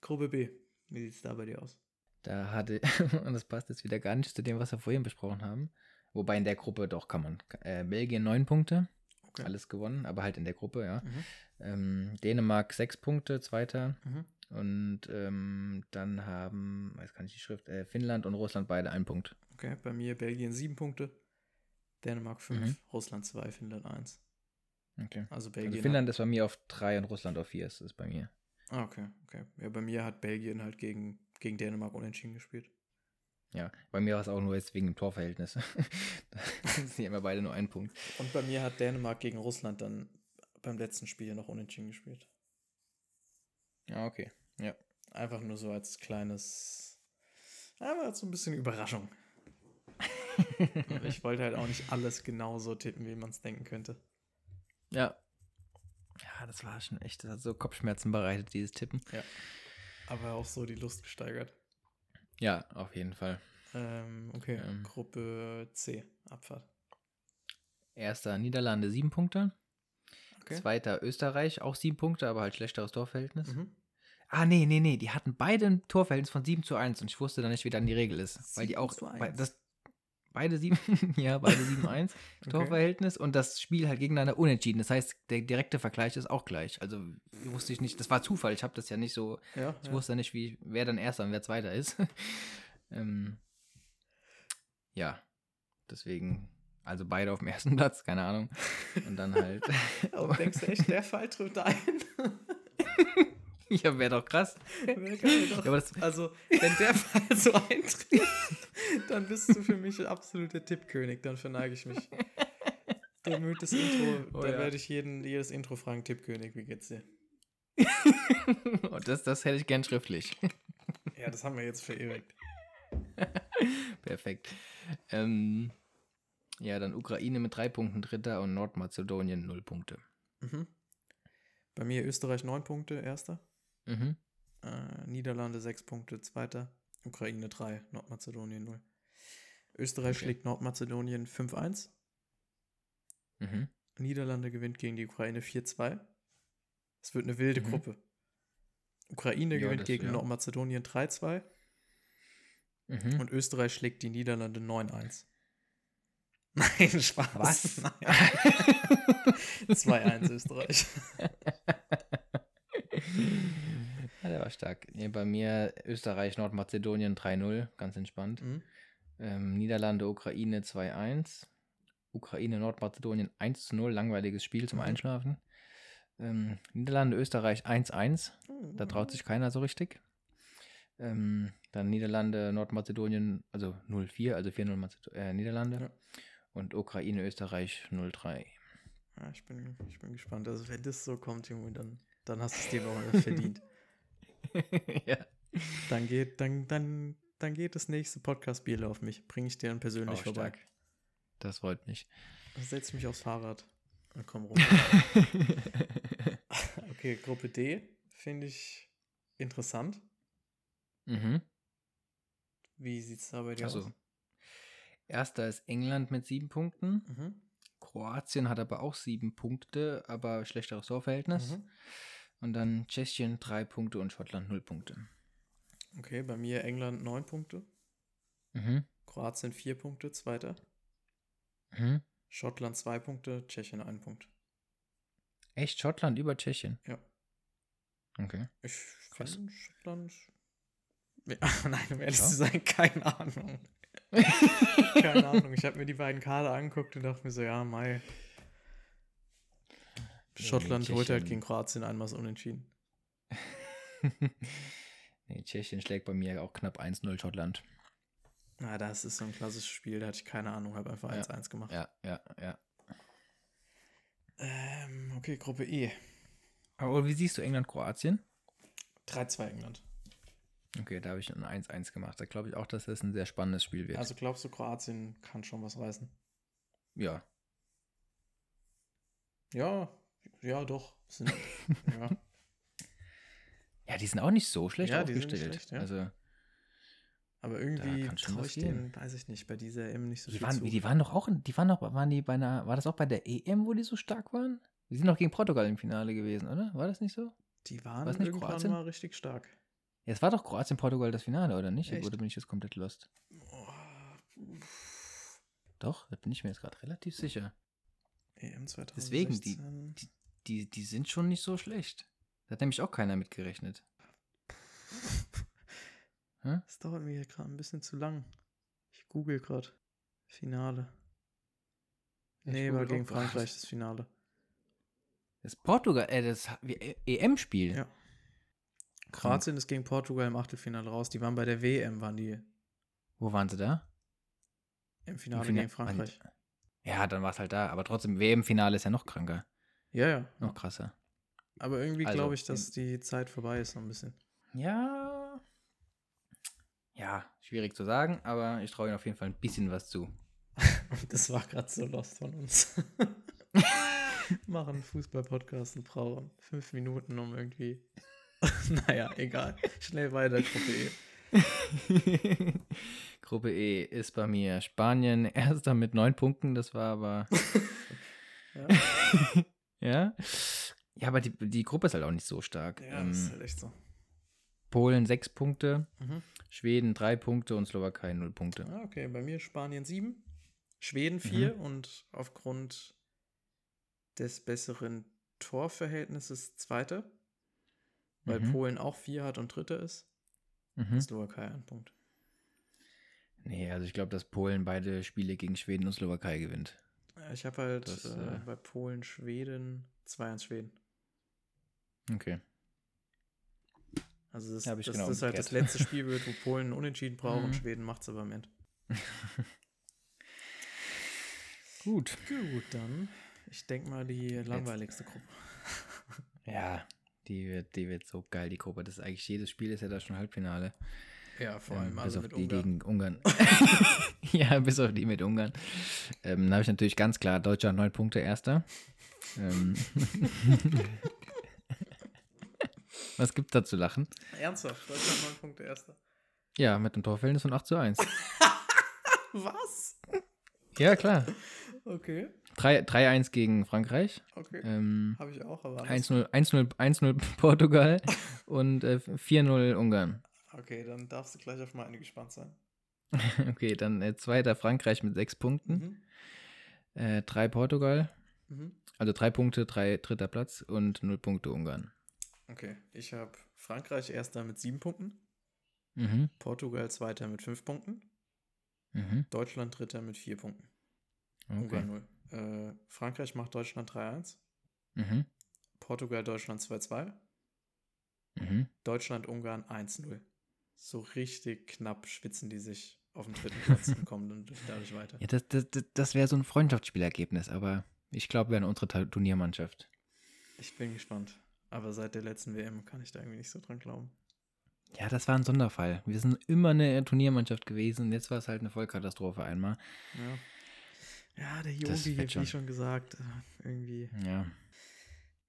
Gruppe B. Wie sieht es da bei dir aus? Da hatte, und das passt jetzt wieder gar nicht zu dem, was wir vorhin besprochen haben. Wobei in der Gruppe doch kann man. Äh, Belgien neun Punkte, Okay. alles gewonnen, aber halt in der Gruppe, ja. Mhm. Ähm, Dänemark sechs Punkte, zweiter. Mhm. Und ähm, dann haben, weiß gar nicht die Schrift, äh, Finnland und Russland beide einen Punkt. Okay, bei mir Belgien sieben Punkte, Dänemark fünf, Mhm. Russland zwei, Finnland eins. Okay. Also Also Belgien. Finnland ist bei mir auf 3 und Russland auf 4 ist es bei mir. ah, okay, okay. Ja, bei mir hat Belgien halt gegen, gegen Dänemark unentschieden gespielt. Ja, bei mir war es auch nur jetzt wegen dem Torverhältnis. da sind ja immer beide nur ein Punkt. Und bei mir hat Dänemark gegen Russland dann beim letzten Spiel noch unentschieden gespielt. Ja, okay. Ja. Einfach nur so als kleines. Aber so ein bisschen Überraschung. ich wollte halt auch nicht alles genauso tippen, wie man es denken könnte. Ja. Ja, das war schon echt, das hat so Kopfschmerzen bereitet, dieses Tippen. Aber auch so die Lust gesteigert. Ja, auf jeden Fall. Ähm, okay, Ähm. Gruppe C, Abfahrt. Erster Niederlande, sieben Punkte. Okay. Zweiter Österreich, auch sieben Punkte, aber halt schlechteres Torverhältnis. Mhm. Ah, nee, nee, nee, die hatten beide ein Torverhältnis von 7 zu 1 und ich wusste dann nicht, wie dann die Regel ist. weil die 7 auch, 1. das, beide 7, ja, beide 7-1 Okay. Torverhältnis und das Spiel halt gegeneinander unentschieden. Das heißt, der direkte Vergleich ist auch gleich. Also wusste ich nicht, das war Zufall, ich habe das ja nicht so, Ja, ich ja. wusste nicht, wie, wer dann erster und wer zweiter ist. ähm, ja, deswegen, also beide auf dem ersten Platz, keine Ahnung. Und dann halt, Aber denkst du echt, der Fall trifft ein? ja, wäre doch krass. Wäre geil, doch. Ja, Also, wenn der Fall so eintritt, dann bist du für mich absolut der Tippkönig. Dann verneige ich mich. Bemühtes Intro. Oh da ja. werde ich jeden, jedes Intro fragen: Tippkönig, wie geht's dir? Oh, das, das hätte ich gern schriftlich. Ja, das haben wir jetzt verewigt. Perfekt. Ähm, ja, dann Ukraine mit drei Punkten Dritter und Nordmazedonien null Punkte. Mhm. Bei mir Österreich 9 Punkte, erster. Mhm. Äh, Niederlande 6 Punkte, zweiter. Ukraine 3, Nordmazedonien 0. Österreich Okay. schlägt Nordmazedonien 5-1. Mhm. Niederlande gewinnt gegen die Ukraine 4-2. Es wird eine wilde Mhm. Gruppe. Ukraine Ja, gewinnt das- gegen ja. Nordmazedonien 3-2 Mhm. und Österreich schlägt die Niederlande 9-1. Nein, Spaß. Was? Nein. 2-1 Österreich. ja, der war stark. Nee, bei mir Österreich, Nordmazedonien 3-0, ganz entspannt. Mhm. Ähm, Niederlande, Ukraine 2-1. Ukraine, Nordmazedonien 1-0, langweiliges Spiel zum Mhm. Einschlafen. Ähm, Niederlande, Österreich 1-1. Da traut Mhm. sich keiner so richtig. Ähm, dann Niederlande, Nordmazedonien, also 0-4, also 4-0 Mazedo- äh, Niederlande. Ja. Und Ukraine, Österreich 0-3. Ja, ich, bin, ich bin gespannt. Also, wenn das so kommt, Junge, dann, dann hast du es dir noch verdient. ja. Dann geht, dann, dann, dann geht das nächste Podcast-Bier auf mich. Bringe ich dir dann persönlich Oh, vorbei. stark. Das freut mich. Setz mich aufs Fahrrad und komm rum. okay, Gruppe D finde ich interessant. mhm. Wie sieht es da bei dir Also, aus? erster ist England mit sieben Punkten. Mhm. Kroatien hat aber auch sieben Punkte, aber schlechteres Torverhältnis. Mhm. Und dann Tschechien drei Punkte und Schottland null Punkte. Okay, bei mir England 9 Punkte, Mhm. Kroatien 4 Punkte, zweiter. Mhm. Schottland 2 Punkte, Tschechien 1 Punkt. Echt Schottland über Tschechien? Ja. Okay. Ich Krass. finde Schottland. Ja, nein, um ehrlich Ja? zu sein, keine Ahnung. keine Ahnung. Ich habe mir die beiden Kader angeguckt und dachte mir so, ja, Mai. Ja, Schottland holt halt gegen Kroatien einmal so unentschieden. nee, Tschechien schlägt bei mir auch knapp 1-0 Schottland. Na, das ist so ein klassisches Spiel, da hatte ich keine Ahnung, habe einfach Ja. 1-1 gemacht. Ja, ja, ja. Ähm, okay, Gruppe E. Aber wie siehst du England-Kroatien? 3-2 England. Okay, da habe ich ein 1-1 gemacht. Da glaube ich auch, dass das ein sehr spannendes Spiel wird. Also glaubst du, Kroatien kann schon was reißen? ja. Ja, ja, doch. Sind, ja. Ja, die sind auch nicht so schlecht Ja, aufgestellt. schlecht, ja. Also, Aber irgendwie traue ich denen, weiß ich nicht, bei dieser EM nicht so die viel waren, zu. die waren doch auch, die waren doch, waren die bei einer, war das auch bei der EM, wo die so stark waren? Die sind doch gegen Portugal im Finale gewesen, oder? War das nicht so? Die waren nicht irgendwann Kroatien? mal richtig stark. Ja, es war doch Kroatien-Portugal das Finale, oder nicht? Echt? Oder bin ich jetzt komplett lost? Oh, Doch, da bin ich mir jetzt gerade relativ sicher. EM 2016. Deswegen, die- Die, die sind schon nicht so schlecht. Da hat nämlich auch keiner mitgerechnet. Hä? Das dauert mir hier gerade ein bisschen zu lang. Ich google gerade. Finale. Ich nee, war gegen. Frankreich das Finale. Das Portugal, äh, das EM-Spiel. Ja. Kroatien ist gegen Portugal im Achtelfinale raus. Die waren bei der WM, waren die Wo waren sie da? im Finale Fina- gegen Frankreich. Ja, dann war es halt da. Aber trotzdem, WM-Finale ist ja noch kranker. Ja, ja. Noch krasser. Aber irgendwie Also, glaube ich, dass die Zeit vorbei ist, so ein bisschen. Ja. Ja, schwierig zu sagen, aber ich traue ihnen auf jeden Fall ein bisschen was zu. Das war gerade so lost von uns. Machen Fußball-Podcast und brauchen fünf Minuten, um irgendwie. naja, egal. Schnell weiter, Gruppe E. Gruppe E ist bei mir Spanien erster mit neun Punkten, das war aber. Ja. ja. Ja, aber die, die Gruppe ist halt auch nicht so stark. Ja, das ist ähm, halt echt so. Polen sechs Punkte, Mhm. Schweden drei Punkte und Slowakei null Punkte. Ah, okay, bei mir Spanien sieben, Schweden vier Mhm. und aufgrund des besseren Torverhältnisses Zweiter, weil Mhm. Polen auch vier hat und Dritter ist. Mhm. Slowakei ein Punkt. Nee, also ich glaube, dass Polen beide Spiele gegen Schweden und Slowakei gewinnt. Ich habe halt Das, äh, äh, bei Polen, Schweden 2-1 Schweden. Okay. Also das, das, genau das halt das letzte Spiel wo Polen unentschieden braucht und Mhm. Schweden macht es aber am Ende. Gut. Gut, dann. Ich denke mal die langweiligste Gruppe. Ja, die wird, die wird so geil, die Gruppe. Das ist eigentlich jedes Spiel ist ja da schon Halbfinale. Ja, vor Ähm, allem bis also auf mit die Ungarn. gegen Ungarn. ja, bis auf die mit Ungarn. Ähm, da habe ich natürlich ganz klar Deutschland neun Punkte erster. Ähm. Was gibt's da zu lachen? Ernsthaft, Deutschland 9 Punkte erster. Ja, mit einem Torverhältnis von 8 zu 1. Was? Ja, klar. Okay, 3 3-1 gegen Frankreich. okay. Ähm, Habe ich auch, aber anders. 1-0 1-0 1-0 Portugal und äh, 4-0 Ungarn. Okay, dann darfst du gleich auf meine gespannt sein. Okay, dann äh, zweiter Frankreich mit 6 Punkten. Mhm. Äh, 3 Portugal. Mhm. Also 3 Punkte, 3 dritter Platz und 0 Punkte Ungarn. Okay, ich habe Frankreich erster mit 7 Punkten, Mhm. Portugal zweiter mit 5 Punkten, Mhm. Deutschland dritter mit 4 Punkten. Okay. Ungarn 0. Äh, Frankreich macht Deutschland 3-1, Mhm. Portugal Deutschland 2-2, Mhm. Deutschland Ungarn 1-0. So richtig knapp schwitzen die sich auf dem dritten Platz und kommen dann dadurch weiter. Ja, das, das, das, wäre so ein Freundschaftsspielergebnis, aber ich glaube, wir wären unsere Turniermannschaft. Ich bin gespannt. Aber seit der letzten WM kann ich da irgendwie nicht so dran glauben. Ja, das war ein Sonderfall. Wir sind immer eine Turniermannschaft gewesen und jetzt war es halt eine Vollkatastrophe einmal. Ja, ja der Yogi, wird schon. wie schon gesagt, äh, irgendwie. Ja.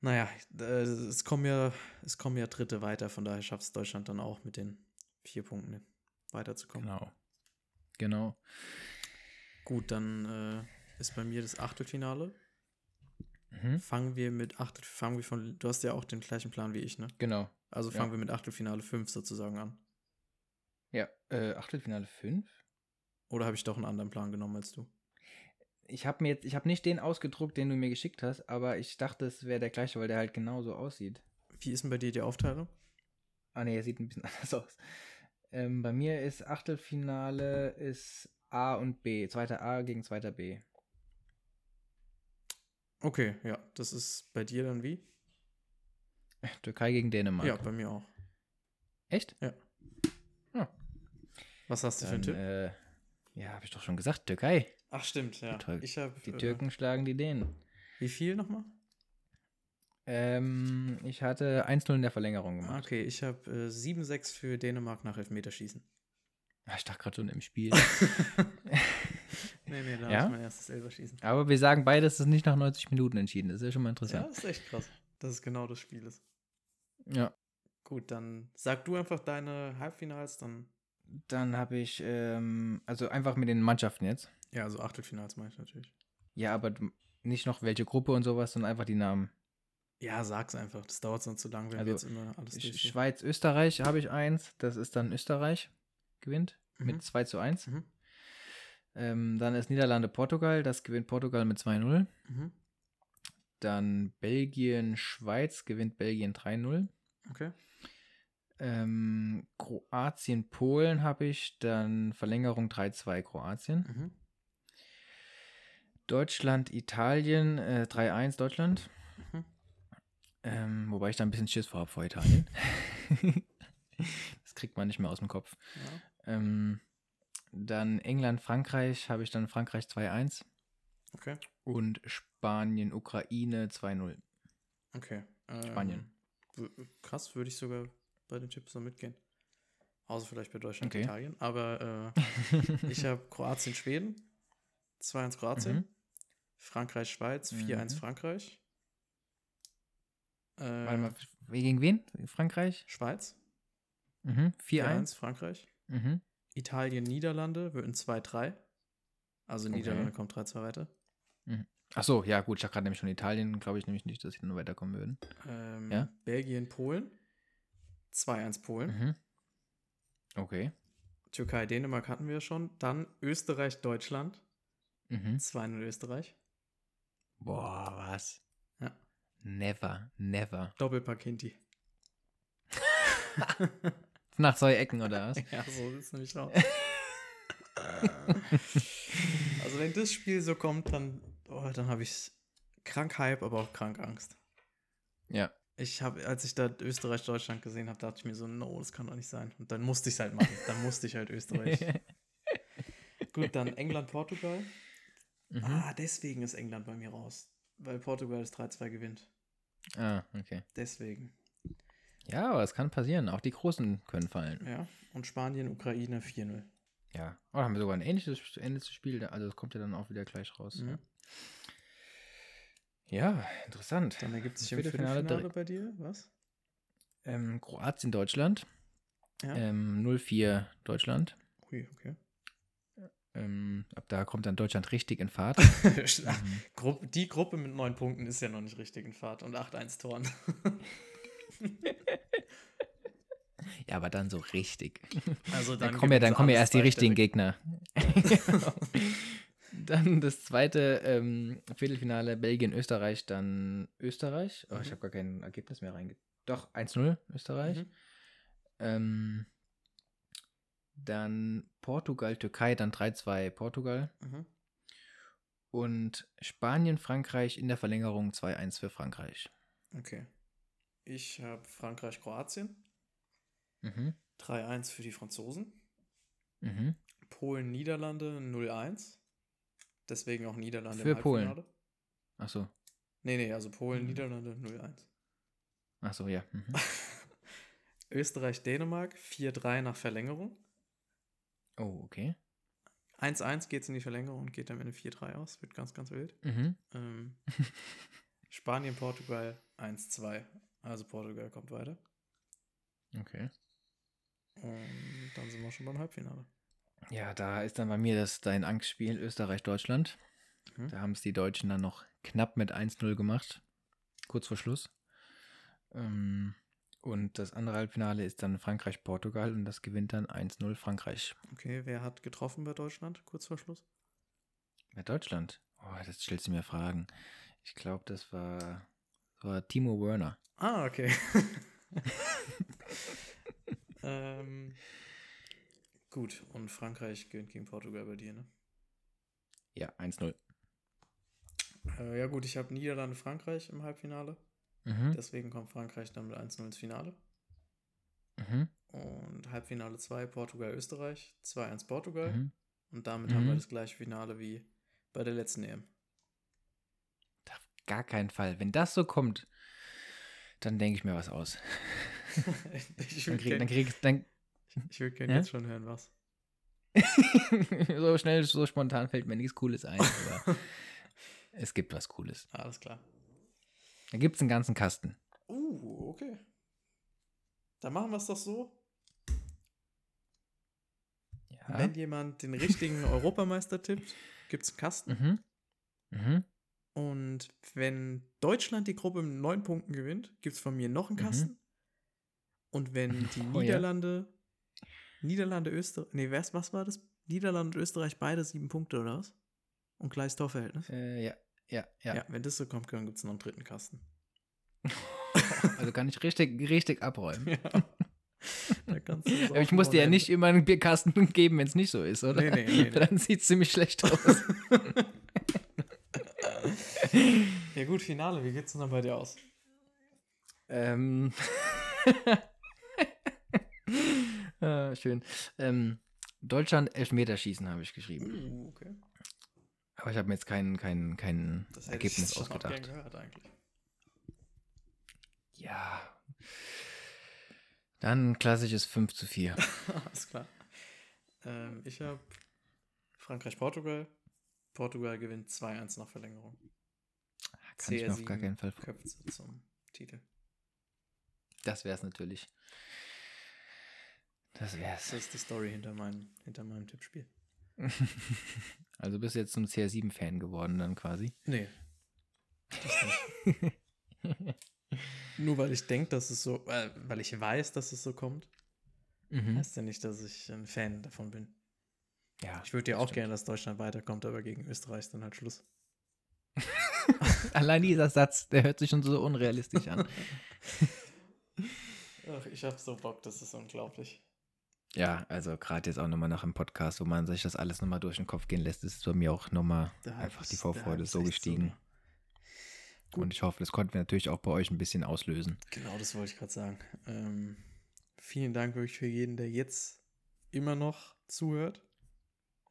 Naja, äh, es kommen ja, es kommen ja Dritte weiter, von daher schafft es Deutschland dann auch mit den vier Punkten weiterzukommen. Genau. Genau. Gut, dann äh, ist bei mir das Achtelfinale. Mhm. Fangen wir mit Achtel, fangen wir von, du hast ja auch den gleichen Plan wie ich, ne? Genau. Also Ja. fangen wir mit Achtelfinale 5 sozusagen an. Ja, äh, Achtelfinale 5. Oder habe ich doch einen anderen Plan genommen als du? Ich habe mir jetzt, ich habe nicht den ausgedruckt, den du mir geschickt hast, aber ich dachte, es wäre der gleiche, weil der halt genauso aussieht. Wie ist denn bei dir die Aufteilung? Ah ne, er sieht ein bisschen anders aus. Ähm, bei mir ist Achtelfinale ist A und B. Zweiter A gegen zweiter B. Okay, ja, das ist bei dir dann wie? Türkei gegen Dänemark. Ja, bei mir auch. Echt? Was hast du für Dann, einen Tipp? äh, ja, habe ich doch schon gesagt, Türkei. Ach, stimmt, ja. die Tür- ich habe. Die Türken schlagen die Dänen. Wie viel nochmal? Ähm, ich hatte 1-0 in der Verlängerung gemacht. Okay, ich habe äh, 7-6 für Dänemark nach Elfmeterschießen. Ich dachte gerade schon im Spiel. Nee, nee, da Ja? ich mein erstes Elferschießen. Aber wir sagen beide, es ist nicht nach 90 Minuten entschieden. Das ist ja schon mal Ja, interessant. das ist echt krass, dass es genau das Spiel ist. Ja. Gut, dann sag du einfach deine Halbfinals, dann. Dann habe ich, ähm, also einfach mit den Mannschaften jetzt. Ja, also Achtelfinals meine ich natürlich. Ja, aber nicht noch welche Gruppe und sowas, sondern einfach die Namen. Ja, sag's einfach. Das dauert sonst zu lang, wenn Also, wir jetzt immer alles Sch-. Schweiz, Österreich habe ich eins. Das ist dann Österreich gewinnt Mhm. mit 2 zu 1. Mhm. Ähm, dann ist Niederlande, Portugal. Das gewinnt Portugal mit 2-0. Mhm. Dann Belgien, Schweiz gewinnt Belgien 3-0. Okay. Ähm, Kroatien, Polen habe ich. Dann Verlängerung 3-2 Kroatien. Deutschland, Italien äh, 3-1 Deutschland. Mhm. Ähm, wobei ich da ein bisschen Schiss vor habe vor Italien. das kriegt man nicht mehr aus dem Kopf. Ja. Ähm, dann England, Frankreich habe ich dann Frankreich 2-1 Okay. und Spanien, Ukraine 2-0. Okay. Ähm, Spanien. Krass, würde ich sogar bei den Tipps so mitgehen. Außer vielleicht bei Deutschland, Okay. Italien. Aber äh, ich habe Kroatien, Schweden. 2-1 Kroatien. Mhm. Frankreich, Schweiz. 4-1 Mhm. Frankreich. Äh, Warte mal, wie- gegen wen? Frankreich? Schweiz. Mhm. 4-1. 4-1 Frankreich. Mhm. Italien, Niederlande wird ein 2-3. Also Okay. Niederlande kommt 3-2 weiter. Ach so, ja gut, ich habe gerade nämlich schon Italien, glaube ich nämlich nicht, dass sie nur weiterkommen würden. Ähm, Ja. Belgien, Polen. 2-1 Polen. Mhm. Okay. Türkei, Dänemark hatten wir schon. Dann Österreich, Deutschland. Mhm. 2-0 Österreich. Boah, was? Ja. Never, never. Doppelpack Hinti. Nach zwei Ecken oder was? Ja, so sieht es nämlich aus. also wenn das Spiel so kommt, dann, oh, dann habe ich krank Hype, aber auch krank Angst. Ja. Ich habe, als ich da Österreich-Deutschland gesehen habe, dachte ich mir so, no, das kann doch nicht sein. Und dann musste ich es halt machen. Dann musste ich halt Österreich. Gut, dann England-Portugal. Mhm. Ah, deswegen ist England bei mir raus. Weil Portugal das 3-2 gewinnt. Ah, okay. Deswegen. Ja, aber es kann passieren. Auch die Großen können fallen. Ja. Und Spanien, Ukraine 4-0. Ja. Oh, haben wir sogar ein ähnliches, ähnliches Spiel. Also es kommt ja dann auch wieder gleich raus. Mhm. Ja, interessant. Dann ergibt sich im Viertelfinale Viertelfinale direkt. bei dir, was? Ähm, Kroatien, Deutschland. Ja. Ähm, 0-4 Deutschland. Ui, okay. Ähm, ab da kommt dann Deutschland richtig in Fahrt. Gruppe, die Gruppe mit neun Punkten ist ja noch nicht richtig in Fahrt und 8-1 Toren. ja, aber dann so richtig. Also Dann, kommen ja, dann kommen ja erst die richtigen Gegner. dann das zweite ähm, Viertelfinale Belgien, Österreich, dann Österreich. Oh, ich Mhm. habe gar kein Ergebnis mehr reinge... Doch, 1-0 Österreich. Mhm. Ähm, dann Portugal, Türkei, dann 3-2 Portugal. Mhm. Und Spanien, Frankreich in der Verlängerung 2-1 für Frankreich. Okay. Ich habe Frankreich, Kroatien. Mhm. 3-1 für die Franzosen. Mhm. Polen, Niederlande 0-1. Deswegen auch Niederlande Für Polen. Halbfinale. Ach so. Nee, nee, also Polen, Mhm. Niederlande 0-1. Ach so, ja. Mhm. Österreich, Dänemark 4-3 nach Verlängerung. Oh, okay. 1-1 geht es in die Verlängerung und geht am Ende 4-3 aus. Wird ganz, ganz wild. Mhm. Ähm, Spanien, Portugal 1-2. Also Portugal kommt weiter. Okay. Und dann sind wir schon beim Halbfinale. Ja, da ist dann bei mir das dein Angstspiel Österreich-Deutschland. Mhm. Da haben es die Deutschen dann noch knapp mit 1-0 gemacht. Kurz vor Schluss. Ähm, und das andere Halbfinale ist dann Frankreich-Portugal und das gewinnt dann 1-0 Frankreich. Okay, wer hat getroffen bei Deutschland kurz vor Schluss? Ja, Deutschland. Oh, das stellst du mir Fragen. Ich glaube, das war, war Timo Werner. Ah, okay. ähm, gut, und Frankreich gewinnt gegen Portugal bei dir, ne? Ja, 1-0. Äh, ja, gut, ich habe Niederlande, Frankreich im Halbfinale. Mhm. Deswegen kommt Frankreich dann mit 1-0 ins Finale. Mhm. Und Halbfinale 2, Portugal, Österreich. 2-1 Portugal. Mhm. Und damit haben wir Mhm. das gleiche Finale wie bei der letzten EM. Auf gar keinen Fall. Wenn das so kommt, dann denke ich mir was aus. ich Dann würde krieg, dann gerne krieg, dann, würd gern Ja? jetzt schon hören, was. so schnell, so spontan fällt mir nichts Cooles ein, aber es gibt was Cooles. Alles klar. Da gibt es einen ganzen Kasten. Uh, okay. Dann machen wir es doch so. Ja. Wenn jemand den richtigen Europameister tippt, gibt es einen Kasten. Mhm. Mhm. Und wenn Deutschland die Gruppe mit neun Punkten gewinnt, gibt es von mir noch einen Mhm. Kasten. Und wenn die Oh ja. Niederlande, Niederlande, Österreich, nee, was, was war das? Niederlande und Österreich beide sieben Punkte oder was? Und gleiches Torverhältnis? Äh, ja, ja, ja. Ja. wenn das so kommt, dann gibt es noch einen dritten Kasten. Also kann ich richtig, richtig abräumen. Ja. Aber ich muss dir ja nicht immer einen Bierkasten geben, wenn es nicht so ist, oder? Nee, nee, nee, nee. Dann sieht es ziemlich schlecht aus. Ja, gut, Finale. Wie geht's denn dann bei dir aus? Ähm. ah, schön. Ähm, Deutschland Elfmeterschießen habe ich geschrieben. Uh, okay. Aber ich habe mir jetzt kein, kein, kein Das hätte Ergebnis ich schon auch gern ausgedacht. gehört eigentlich. Ja. Dann klassisches 5 zu 4. Alles klar. Ähm, ich habe Frankreich-Portugal. Portugal gewinnt 2-1 nach Verlängerung. Kann ich mir auf gar CR7 keinen Fall vor- Köpfe zum Titel. Das wäre es natürlich. Das wär's. Das ist die Story hinter, mein, hinter meinem Tippspiel. Also bist du jetzt zum CR7-Fan geworden dann quasi. Nee. Nur weil ich denke, dass es so, äh, weil ich weiß, dass es so kommt, Mhm. heißt ja nicht, dass ich ein Fan davon bin. Ja. Ich würde ja auch gerne, dass Deutschland weiterkommt, aber gegen Österreich ist dann halt Schluss. Allein dieser Satz, der hört sich schon so unrealistisch an. Ach, ich habe so Bock, das ist unglaublich. Ja, also gerade jetzt auch nochmal nach dem Podcast, wo man sich das alles nochmal durch den Kopf gehen lässt, ist bei mir auch nochmal einfach die Vorfreude so gestiegen. Gut. Und ich hoffe, das konnten wir natürlich auch bei euch ein bisschen auslösen. Genau, das wollte ich gerade sagen. Ähm, vielen Dank wirklich für jeden, der jetzt immer noch zuhört.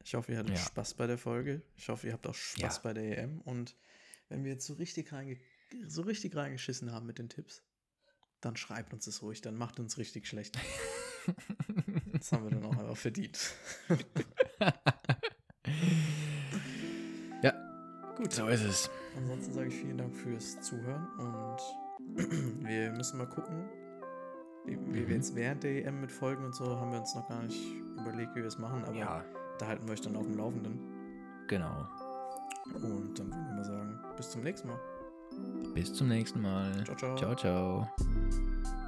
Ich hoffe, ihr hattet Ja. Spaß bei der Folge. Ich hoffe, ihr habt auch Spaß Ja. bei der EM. Und wenn wir jetzt so richtig, reinge so richtig reingeschissen haben mit den Tipps, dann schreibt uns das ruhig, dann macht uns richtig schlecht. Das haben wir dann auch einfach verdient. ja, Gut, so ist es. ansonsten sage ich vielen Dank fürs Zuhören und wir müssen mal gucken, wie, wie Mhm. wir jetzt während der EM mit Folgen und so haben wir uns noch gar nicht überlegt, wie wir es machen, aber Ja, da halten wir euch dann auf dem Laufenden. genau. Und dann würden wir mal sagen, bis zum nächsten Mal. Bis zum nächsten Mal. Ciao, ciao. Ciao, ciao.